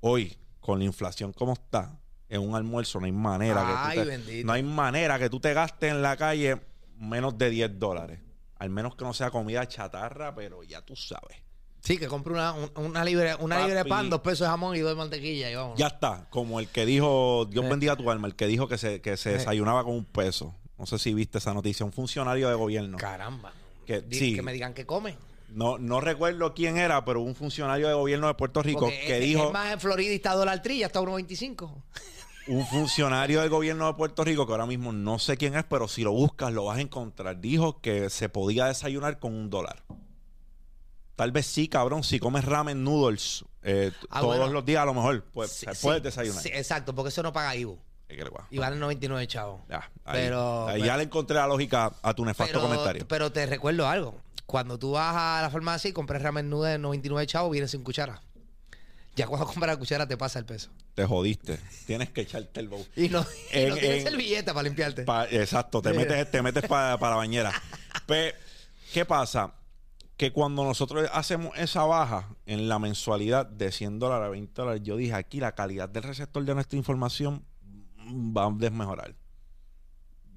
Hoy, con la inflación como está, en un almuerzo no hay manera Ay, que tú te, no hay manera que tú te gastes en la calle menos de 10 dólares. Al menos que no sea comida chatarra, pero ya tú sabes. Sí, que compre una, un- una, libre, una Papi. libre pan, dos pesos de jamón y dos de mantequilla. Y vamos. Ya está, como el que dijo, Dios Eh. bendiga tu alma, el que dijo que se, que se Eh. desayunaba con un peso. No sé si viste esa noticia, un funcionario de gobierno. Caramba. Que- sí. que me digan que come. No, no recuerdo quién era, pero un funcionario de gobierno de Puerto Rico Porque que es, dijo, es más en Florida y está dólar tri, ya está 1.25. un funcionario del gobierno de Puerto Rico, que ahora mismo no sé quién es, pero si lo buscas lo vas a encontrar, dijo que se podía desayunar con un dólar. Tal vez sí, cabrón, si comes ramen noodles eh, Ah, todos bueno. los días a lo mejor, pues Sí, puedes sí, desayunar. sí, exacto, porque eso no paga va. Y vale 99 chavos. Ya, ahí, Pero- ahí pero- ya le encontré la lógica a tu nefasto Pero, comentario. pero te recuerdo algo. Cuando tú vas a la farmacia y compras ramen nude de 99 chavos, viene sin cuchara. Ya cuando compras la cuchara te pasa el peso. Te jodiste. Tienes que echarte el bowl. Y no, y En- no tienes en- servilleta para limpiarte. Pa- exacto, te metes, te metes para la bañera. Pe- ¿Qué pasa? Que cuando nosotros hacemos esa baja en la mensualidad de 100 dólares a 20 dólares, yo dije aquí la calidad del receptor de nuestra información va a desmejorar.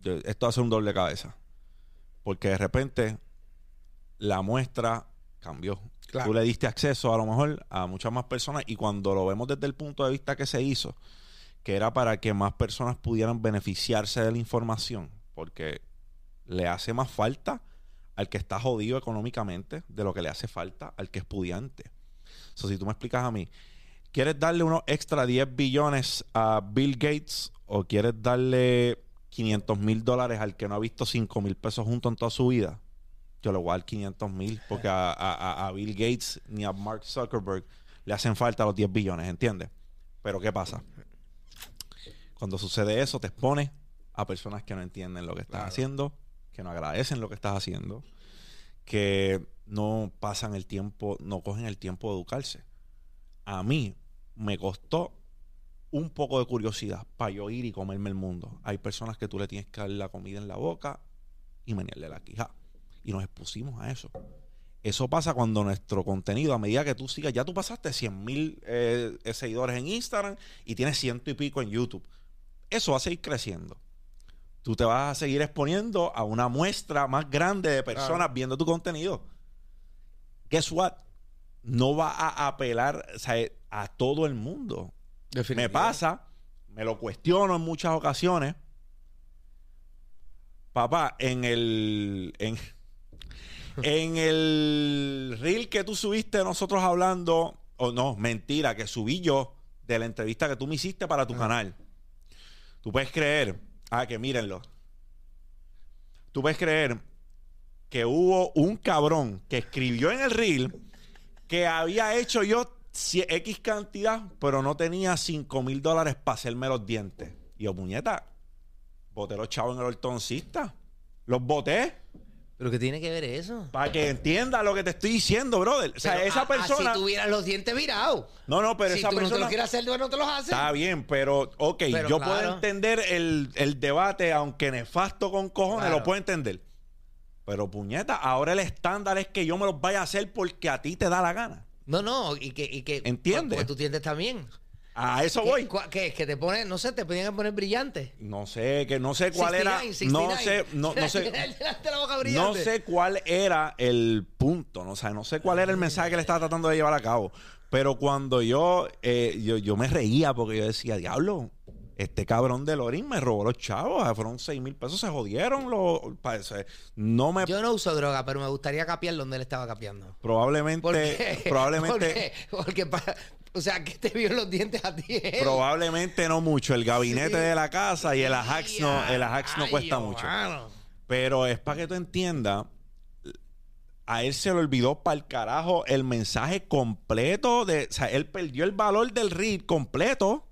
Esto va a ser un doble cabeza. Porque de repente la muestra cambió. Claro. Tú le diste acceso a lo mejor a muchas más personas y cuando lo vemos desde el punto de vista que se hizo, que era para que más personas pudieran beneficiarse de la información, porque le hace más falta al que está jodido económicamente de lo que le hace falta al que es pudiente. So, si tú me explicas a mí, ¿quieres darle unos extra 10 billones a Bill Gates o quieres darle 500 mil dólares al que no ha visto 5 mil pesos juntos en toda su vida? Yo le voy a dar 500 mil porque a, a- Bill Gates ni a Mark Zuckerberg le hacen falta los 10 billones, ¿entiendes? Pero ¿qué pasa? Cuando sucede eso, te expones a personas que no entienden lo que estás Claro. haciendo, que no agradecen lo que estás haciendo, que no pasan el tiempo, no cogen el tiempo de educarse. A mí me costó un poco de curiosidad para yo ir y comerme el mundo. Hay personas que tú le tienes que dar la comida en la boca y menearle la quija. Y nos expusimos a eso. Eso pasa cuando nuestro contenido, a medida que tú sigas, ya tú pasaste 100 mil eh, seguidores en Instagram y tienes ciento y pico en YouTube. Eso va a seguir creciendo. Tú te vas a seguir exponiendo a una muestra más grande de personas Claro. viendo tu contenido. guess what? No va a apelar o sea, a todo el mundo. Me pasa, me lo cuestiono en muchas ocasiones. Papá, en el. En, en el reel que tú subiste, nosotros hablando. O no, mentira, que subí yo de la entrevista que tú me hiciste para tu canal. Tú puedes creer. Ah, que mírenlo. Tú puedes creer que hubo un cabrón que escribió en el reel que había hecho yo X cantidad, pero no tenía 5 mil dólares para hacerme los dientes. Y yo, puñeta, boté los chavos en el ortodoncista. Los boté. ¿Pero qué tiene que ver eso? Para que entienda lo que te estoy diciendo, brother. o sea, esa persona. si tuvieras los dientes virados. No, no, pero esa tú persona. Si no quieres hacer, no te los haces. Está bien, pero, ok, yo puedo entender el, el, debate, aunque nefasto con cojones, lo puedo entender. Pero puñeta, ahora el estándar es que yo me los vaya a hacer porque a ti te da la gana. No, no, y que. Y que ¿Entiendes? Porque tú tienes también. A eso voy. ¿Qué? Que te pone, no sé, te podían poner brillante. No sé, que no sé cuál era. No sé, no, no sé. no sé cuál era el punto, no, o sea, no sé cuál era el mensaje que le estaba tratando de llevar a cabo. Pero cuando yo, eh, yo, yo me reía porque yo decía, diablo, este cabrón de Lorin me robó los chavos. Fueron 6 mil pesos, se jodieron. Los, no me... Yo no uso droga, pero me gustaría capiar donde él estaba capeando. Probablemente. Probablemente. Porque, o sea, que te vio los dientes a ti. Probablemente no mucho. El gabinete de la casa y el Ajax no, el Ajax no cuesta mucho. Pero es para que tú entiendas. A él se le olvidó para el carajo el mensaje completo de. O sea, él perdió el valor del read completo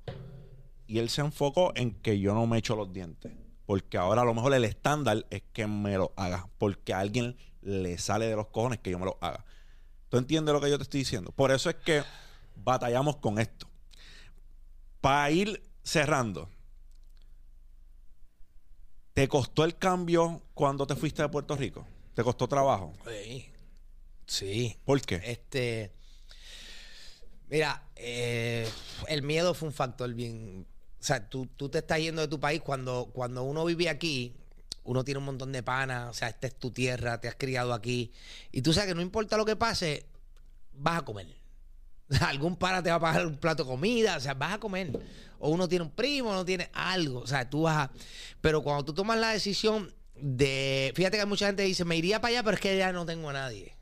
y él se enfocó en que yo no me echo los dientes. Porque ahora a lo mejor el estándar es que me lo haga. Porque a alguien le sale de los cojones que yo me lo haga. ¿Tú entiendes lo que yo te estoy diciendo? Por eso es que batallamos con esto. Para ir cerrando. ¿Te costó el cambio cuando te fuiste de Puerto Rico? ¿Te costó trabajo? Sí. Sí. ¿Por qué? Este. Mira, eh, el miedo fue un factor bien, o sea, tú, tú, te estás yendo de tu país cuando, cuando uno vive aquí, uno tiene un montón de panas, o sea, esta es tu tierra, te has criado aquí. Y tú sabes que no importa lo que pase, vas a comer. Algún pana te va a pagar un plato de comida, o sea, vas a comer. O uno tiene un primo, uno tiene algo, o sea, tú vas a... Pero cuando tú tomas la decisión de... Fíjate que mucha gente dice, me iría para allá, pero es que ya no tengo a nadie.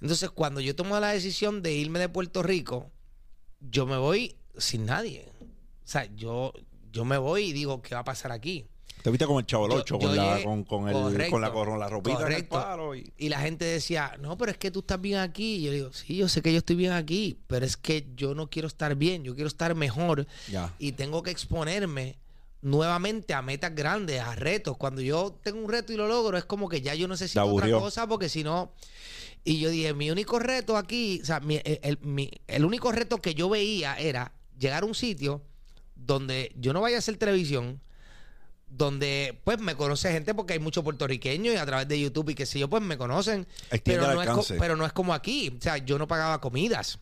Entonces, cuando yo tomo la decisión de irme de Puerto Rico, yo me voy sin nadie. O sea, yo, yo me voy y digo, ¿qué va a pasar aquí? Te viste como el chavo con, con, la, con, con, el, con, la, con la ropita y... la gente decía, no, pero es que tú estás bien aquí. Y yo digo, sí, yo sé que yo estoy bien aquí, pero es que yo no quiero estar bien, yo quiero estar mejor. Y tengo que exponerme nuevamente a metas grandes, a retos. Cuando yo tengo un reto y lo logro, es como que ya yo necesito otra cosa porque si no... Y yo dije, mi único reto aquí, o sea, el, el único reto que yo veía era llegar a un sitio donde yo no vaya a hacer televisión, donde pues me conoce gente porque hay muchos puertorriqueños y a través de YouTube y qué sé yo, pues me conocen. Pero no, es pero no es como aquí. O sea, yo no pagaba comidas.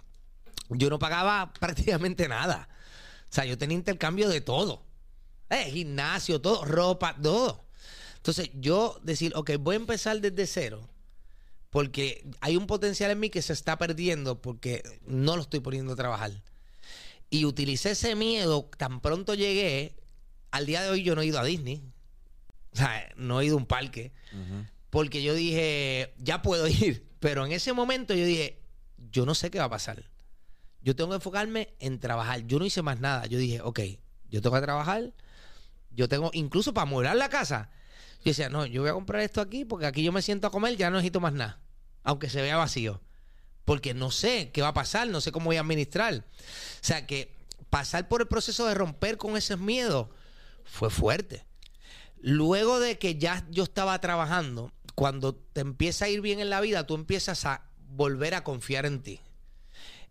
Yo no pagaba prácticamente nada. O sea, yo tenía intercambio de todo. Eh, gimnasio, todo, ropa, todo. Entonces, yo decir, ok, voy a empezar desde cero. Porque hay un potencial en mí que se está perdiendo porque no lo estoy poniendo a trabajar. Y utilicé ese miedo, tan pronto llegué, al día de hoy yo no he ido a Disney. O sea, no he ido a un parque. Porque yo dije, ya puedo ir. Pero en ese momento yo dije, yo no sé qué va a pasar. Yo tengo que enfocarme en trabajar. Yo no hice más nada. Yo dije, ok, yo tengo que trabajar. Yo tengo, incluso para mueblar la casa. Yo decía, no, yo voy a comprar esto aquí porque aquí yo me siento a comer, ya no necesito más nada. Aunque se vea vacío porque no sé qué va a pasar, no sé cómo voy a administrar. O sea que pasar por el proceso de romper con esos miedos fue fuerte. Luego de que ya yo estaba trabajando, cuando te empieza a ir bien en la vida, tú empiezas a volver a confiar en ti.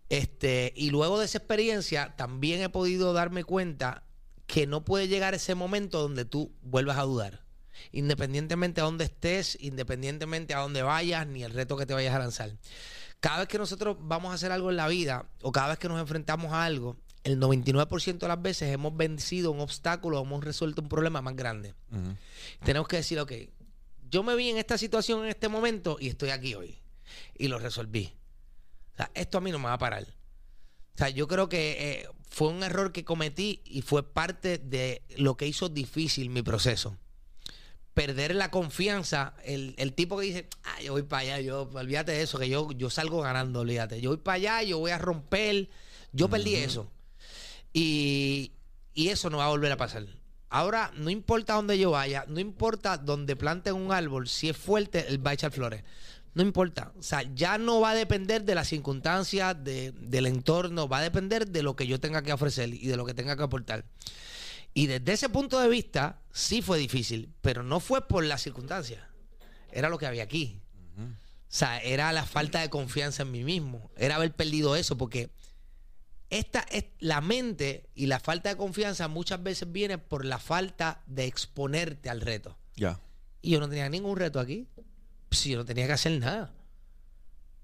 Este, y luego de esa experiencia, también he podido darme cuenta que no puede llegar ese momento donde tú vuelvas a dudar. Independientemente a dónde estés, independientemente a dónde vayas, ni el reto que te vayas a lanzar. Cada vez que nosotros vamos a hacer algo en la vida o cada vez que nos enfrentamos a algo, el 99% de las veces hemos vencido un obstáculo, hemos resuelto un problema más grande. Tenemos que decir, ok, yo me vi en esta situación en este momento y estoy aquí hoy. y lo resolví. O sea, esto a mí no me va a parar. O sea, yo creo que eh, fue un error que cometí y fue parte de lo que hizo difícil mi proceso. Perder la confianza, el, el tipo que dice, ah, yo voy para allá, yo, olvídate de eso, que yo, yo salgo ganando, olvídate. Yo voy para allá, yo voy a romper. Yo perdí eso. Y, y eso no va a volver a pasar. Ahora, no importa dónde yo vaya, no importa dónde planten un árbol, si es fuerte, él va a echar flores. No importa. O sea, ya no va a depender de las circunstancias, de, del entorno, va a depender de lo que yo tenga que ofrecer y de lo que tenga que aportar. Y desde ese punto de vista, sí fue difícil, pero no fue por las circunstancias. Era lo que había aquí. O sea, era la falta de confianza en mí mismo. Era haber perdido eso, porque esta es la mente y la falta de confianza muchas veces viene por la falta de exponerte al reto. Ya. Y yo no tenía ningún reto aquí. Si yo no tenía que hacer nada.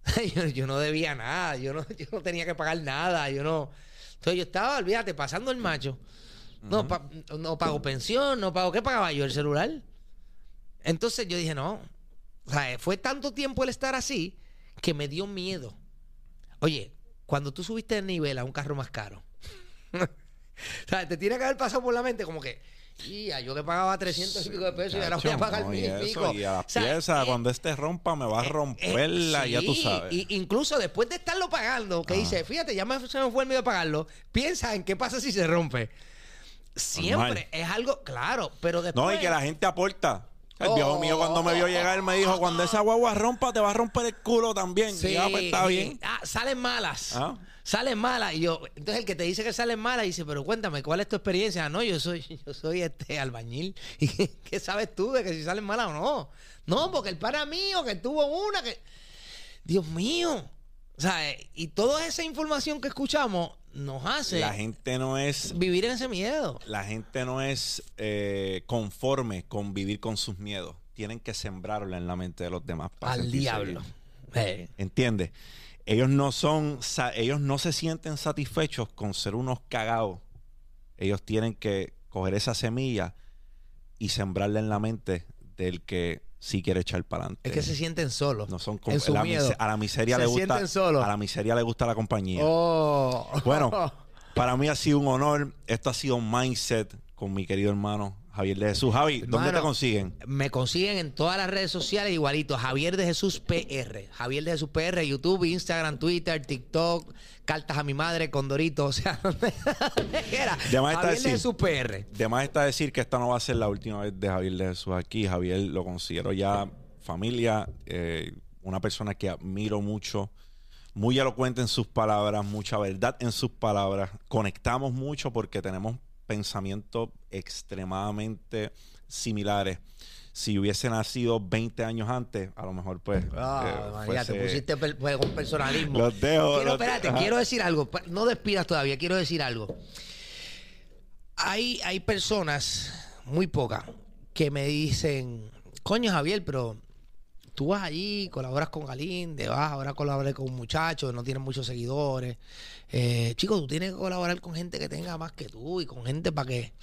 yo, yo no debía nada. Yo no, yo no tenía que pagar nada. Yo no. Entonces yo estaba, olvídate, pasando el macho. No, pa- no pago pensión, no pago. ¿Qué pagaba yo? El celular. Entonces yo dije, no. O sea, fue tanto tiempo el estar así que me dio miedo. Oye, cuando tú subiste de nivel a un carro más caro, o sea, te tiene que haber pasado por la mente como que, ya, yo que pagaba 300 y pico de pesos y ahora voy a pagar mil y pico. y a las O sea, piezas, eh, cuando este rompa, me va a eh, romperla, eh, ya tú sabes. Y incluso después de estarlo pagando, que Ah. dice, fíjate, ya me, se me fue el medio de pagarlo, piensa en qué pasa si se rompe. Siempre Normal. es algo, claro, pero después... No, y que la gente aporta. El Oh. viejo mío cuando me vio llegar me dijo, cuando esa guagua rompa, te va a romper el culo también. Sí, y pues, está bien. Ah, salen malas. Ah. Salen malas. Y yo, entonces el que te dice que salen malas dice, pero cuéntame, ¿cuál es tu experiencia? No, yo soy, yo soy este albañil. ¿Y qué, qué sabes tú de que si salen malas o no? No, porque el pana mío que tuvo una que. Dios mío. O sea, eh, y toda esa información que escuchamos nos hace La gente no es vivir en ese miedo. la gente no es eh, conforme con vivir con sus miedos. Tienen que sembrarlo en la mente de los demás. para Al diablo. bien. Eh, ¿Entiendes? Ellos no son, ellos no se sienten satisfechos con ser unos cagados. Ellos tienen que coger esa semilla y sembrarla en la mente del que sí quiere echar para adelante. es que se sienten solos. no son en su la miedo. a la miseria Se le gusta sienten solos. a la miseria le gusta la compañía. Oh. Bueno, para mí ha sido un honor. Esto ha sido un mindset con mi querido hermano Javier de Jesús. Javi, ¿dónde Hermano, te consiguen? Me consiguen en todas las redes sociales igualito. Javier de Jesús PR. Javier de Jesús PR, YouTube, Instagram, Twitter, TikTok, cartas a mi madre, Condorito. O sea, donde quiera. Javier decir- de Jesús PR. De más está decir que esta no va a ser la última vez de Javier de Jesús aquí. Javier lo considero ya familia, eh, una persona que admiro mucho, muy elocuente en sus palabras, mucha verdad en sus palabras. Conectamos mucho porque tenemos pensamientos extremadamente similares. Si hubiese nacido 20 años antes, a lo mejor pues... Ah, eh, María, te pusiste per- pues, con personalismo. Los dejo, Quiero, los espérate, quiero decir algo. No despidas todavía, quiero decir algo. Hay, hay personas, muy pocas, que me dicen, coño Javier, pero tú vas allí, colaboras con Galinde, vas, ahora colaboré con un muchacho que no tiene muchos seguidores. Eh, chico, tú tienes que colaborar con gente que tenga más que tú y con gente para que...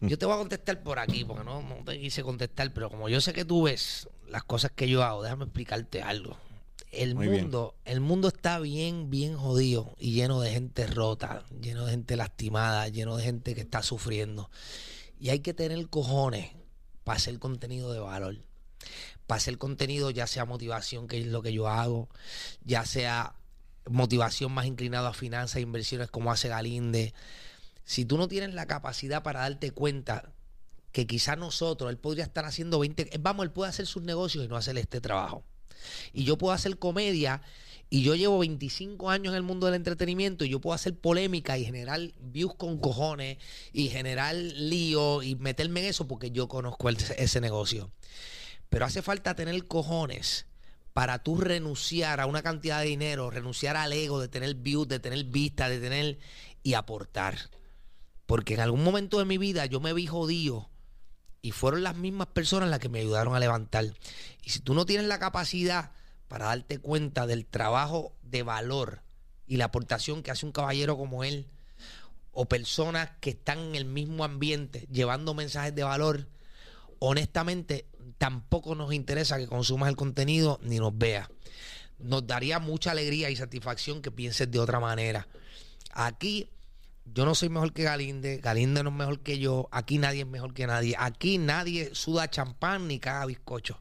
Yo te voy a contestar por aquí, porque no, no te quise contestar, pero como yo sé que tú ves las cosas que yo hago, déjame explicarte algo. El Muy bien. mundo, el mundo está bien, bien jodido y lleno de gente rota, lleno de gente lastimada, lleno de gente que está sufriendo. Y hay que tener cojones para hacer contenido de valor. Para hacer contenido, ya sea motivación, que es lo que yo hago, ya sea motivación más inclinado a finanzas e inversiones como hace Galinde. Si tú no tienes la capacidad para darte cuenta que quizás nosotros, él podría estar haciendo 20, eh, vamos, él puede hacer sus negocios y no hacer este trabajo. Y yo puedo hacer comedia y yo llevo 25 años en el mundo del entretenimiento y yo puedo hacer polémica y generar views con cojones y generar lío y meterme en eso porque yo conozco el- ese negocio. Pero hace falta tener cojones para tú renunciar a una cantidad de dinero, renunciar al ego de tener views, de tener vista, de tener y aportar. Porque en algún momento de mi vida yo me vi jodido y fueron las mismas personas las que me ayudaron a levantar. Y si tú no tienes la capacidad para darte cuenta del trabajo de valor y la aportación que hace un caballero como él, o personas que están en el mismo ambiente llevando mensajes de valor, honestamente, tampoco nos interesa que consumas el contenido ni nos veas. Nos daría mucha alegría y satisfacción que pienses de otra manera. Aquí yo no soy mejor que Galinde, Galinde no es mejor que yo, aquí nadie es mejor que nadie, aquí nadie suda champán ni caga bizcocho.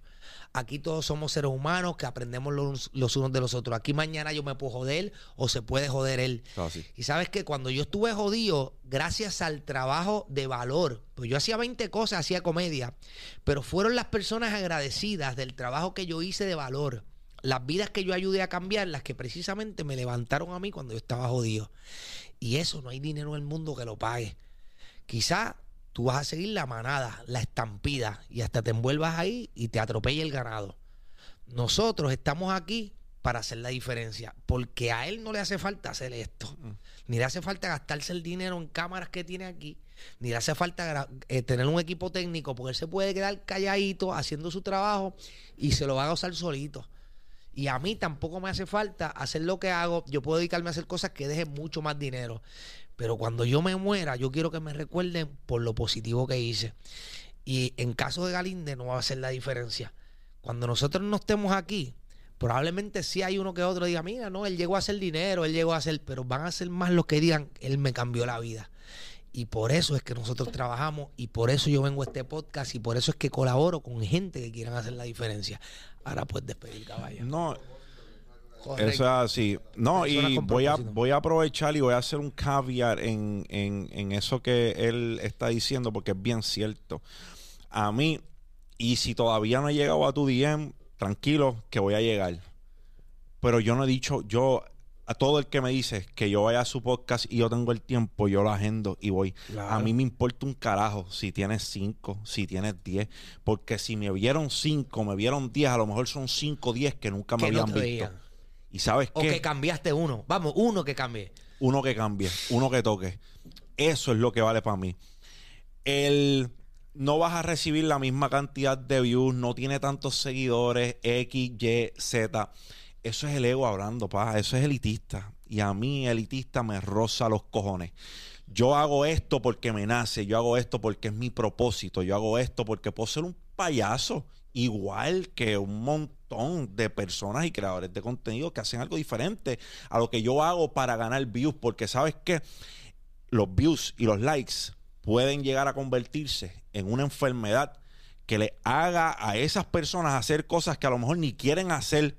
Aquí todos somos seres humanos que aprendemos los, unos de los otros. Aquí mañana yo me puedo joder o se puede joder él. Ah, y sabes que cuando yo estuve jodido, gracias al trabajo de valor, pues yo hacía 20 cosas, hacía comedia, pero fueron las personas agradecidas del trabajo que yo hice de valor las vidas que yo ayudé a cambiar, las que precisamente me levantaron a mí cuando yo estaba jodido. Y eso no hay dinero en el mundo que lo pague. Quizá tú vas a seguir la manada, la estampida, y hasta te envuelvas ahí y te atropella el ganado. Nosotros estamos aquí para hacer la diferencia, porque a él no le hace falta hacer esto, mm. ni le hace falta gastarse el dinero en cámaras que tiene aquí, ni le hace falta eh, tener un equipo técnico, porque él se puede quedar calladito haciendo su trabajo y se lo va a gozar solito. Y a mí tampoco me hace falta hacer lo que hago. Yo puedo dedicarme a hacer cosas que dejen mucho más dinero. Pero cuando yo me muera, yo quiero que me recuerden por lo positivo que hice. Y en caso de Galinde no va a ser la diferencia. Cuando nosotros no estemos aquí, probablemente sí hay uno que otro diga, mira, no, él llegó a hacer dinero, él llegó a hacer, pero van a ser más los que digan, él me cambió la vida. Y por eso es que nosotros trabajamos y por eso yo vengo a este podcast y por eso es que colaboro con gente que quieran hacer la diferencia. Ahora puedes despedir, caballo. No, eso es así. No, y voy a, voy a aprovechar y voy a hacer un caviar en, en, eso que él está diciendo porque es bien cierto. A mí, y si todavía no he llegado a tu DM, tranquilo que voy a llegar. Pero yo no he dicho, yo a todo el que me dice que yo vaya a su podcast y yo tengo el tiempo, yo lo agendo y voy. A mí me importa un carajo si tienes cinco, si tienes diez, porque si me vieron cinco, me vieron diez, a lo mejor son cinco, diez que nunca me habían visto. Y sabes qué? O que cambiaste uno. Vamos, uno que cambie. Uno que cambie, uno que toque. Eso es lo que vale para mí. El no vas a recibir la misma cantidad de views, no tiene tantos seguidores, X, Y, Z eso es el ego hablando, pa. Eso es elitista. Y a mí, elitista, me roza los cojones. Yo hago esto porque me nace. Yo hago esto porque es mi propósito. Yo hago esto porque puedo ser un payaso. Igual que un montón de personas y creadores de contenido que hacen algo diferente a lo que yo hago para ganar views. Porque sabes que los views y los likes pueden llegar a convertirse en una enfermedad que le haga a esas personas hacer cosas que a lo mejor ni quieren hacer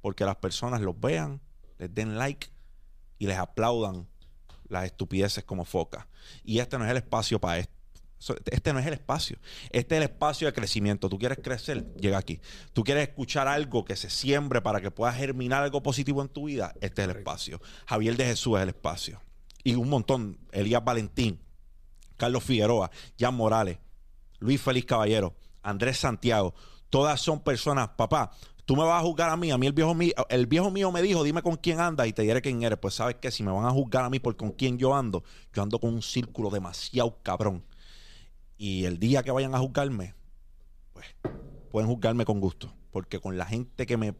porque las personas los vean, les den like y les aplaudan las estupideces como foca. Y este no es el espacio para esto. Este no es el espacio. Este es el espacio de crecimiento. Tú quieres crecer, llega aquí. Tú quieres escuchar algo que se siembre para que puedas germinar algo positivo en tu vida, este es el espacio. Javier de Jesús es el espacio. Y un montón. Elías Valentín, Carlos Figueroa, Jan Morales, Luis Félix Caballero, Andrés Santiago. Todas son personas, papá, Tú me vas a juzgar a mí. A mí el viejo mío, el viejo mío me dijo, dime con quién andas y te diré quién eres. Pues sabes que si me van a juzgar a mí por con quién yo ando, yo ando con un círculo demasiado cabrón. Y el día que vayan a juzgarme, pues pueden juzgarme con gusto. Porque con la gente que me,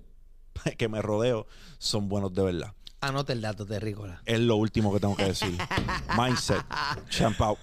que me rodeo son buenos de verdad. Anota el dato, Terrícola. Es lo último que tengo que decir. Mindset. Champ out.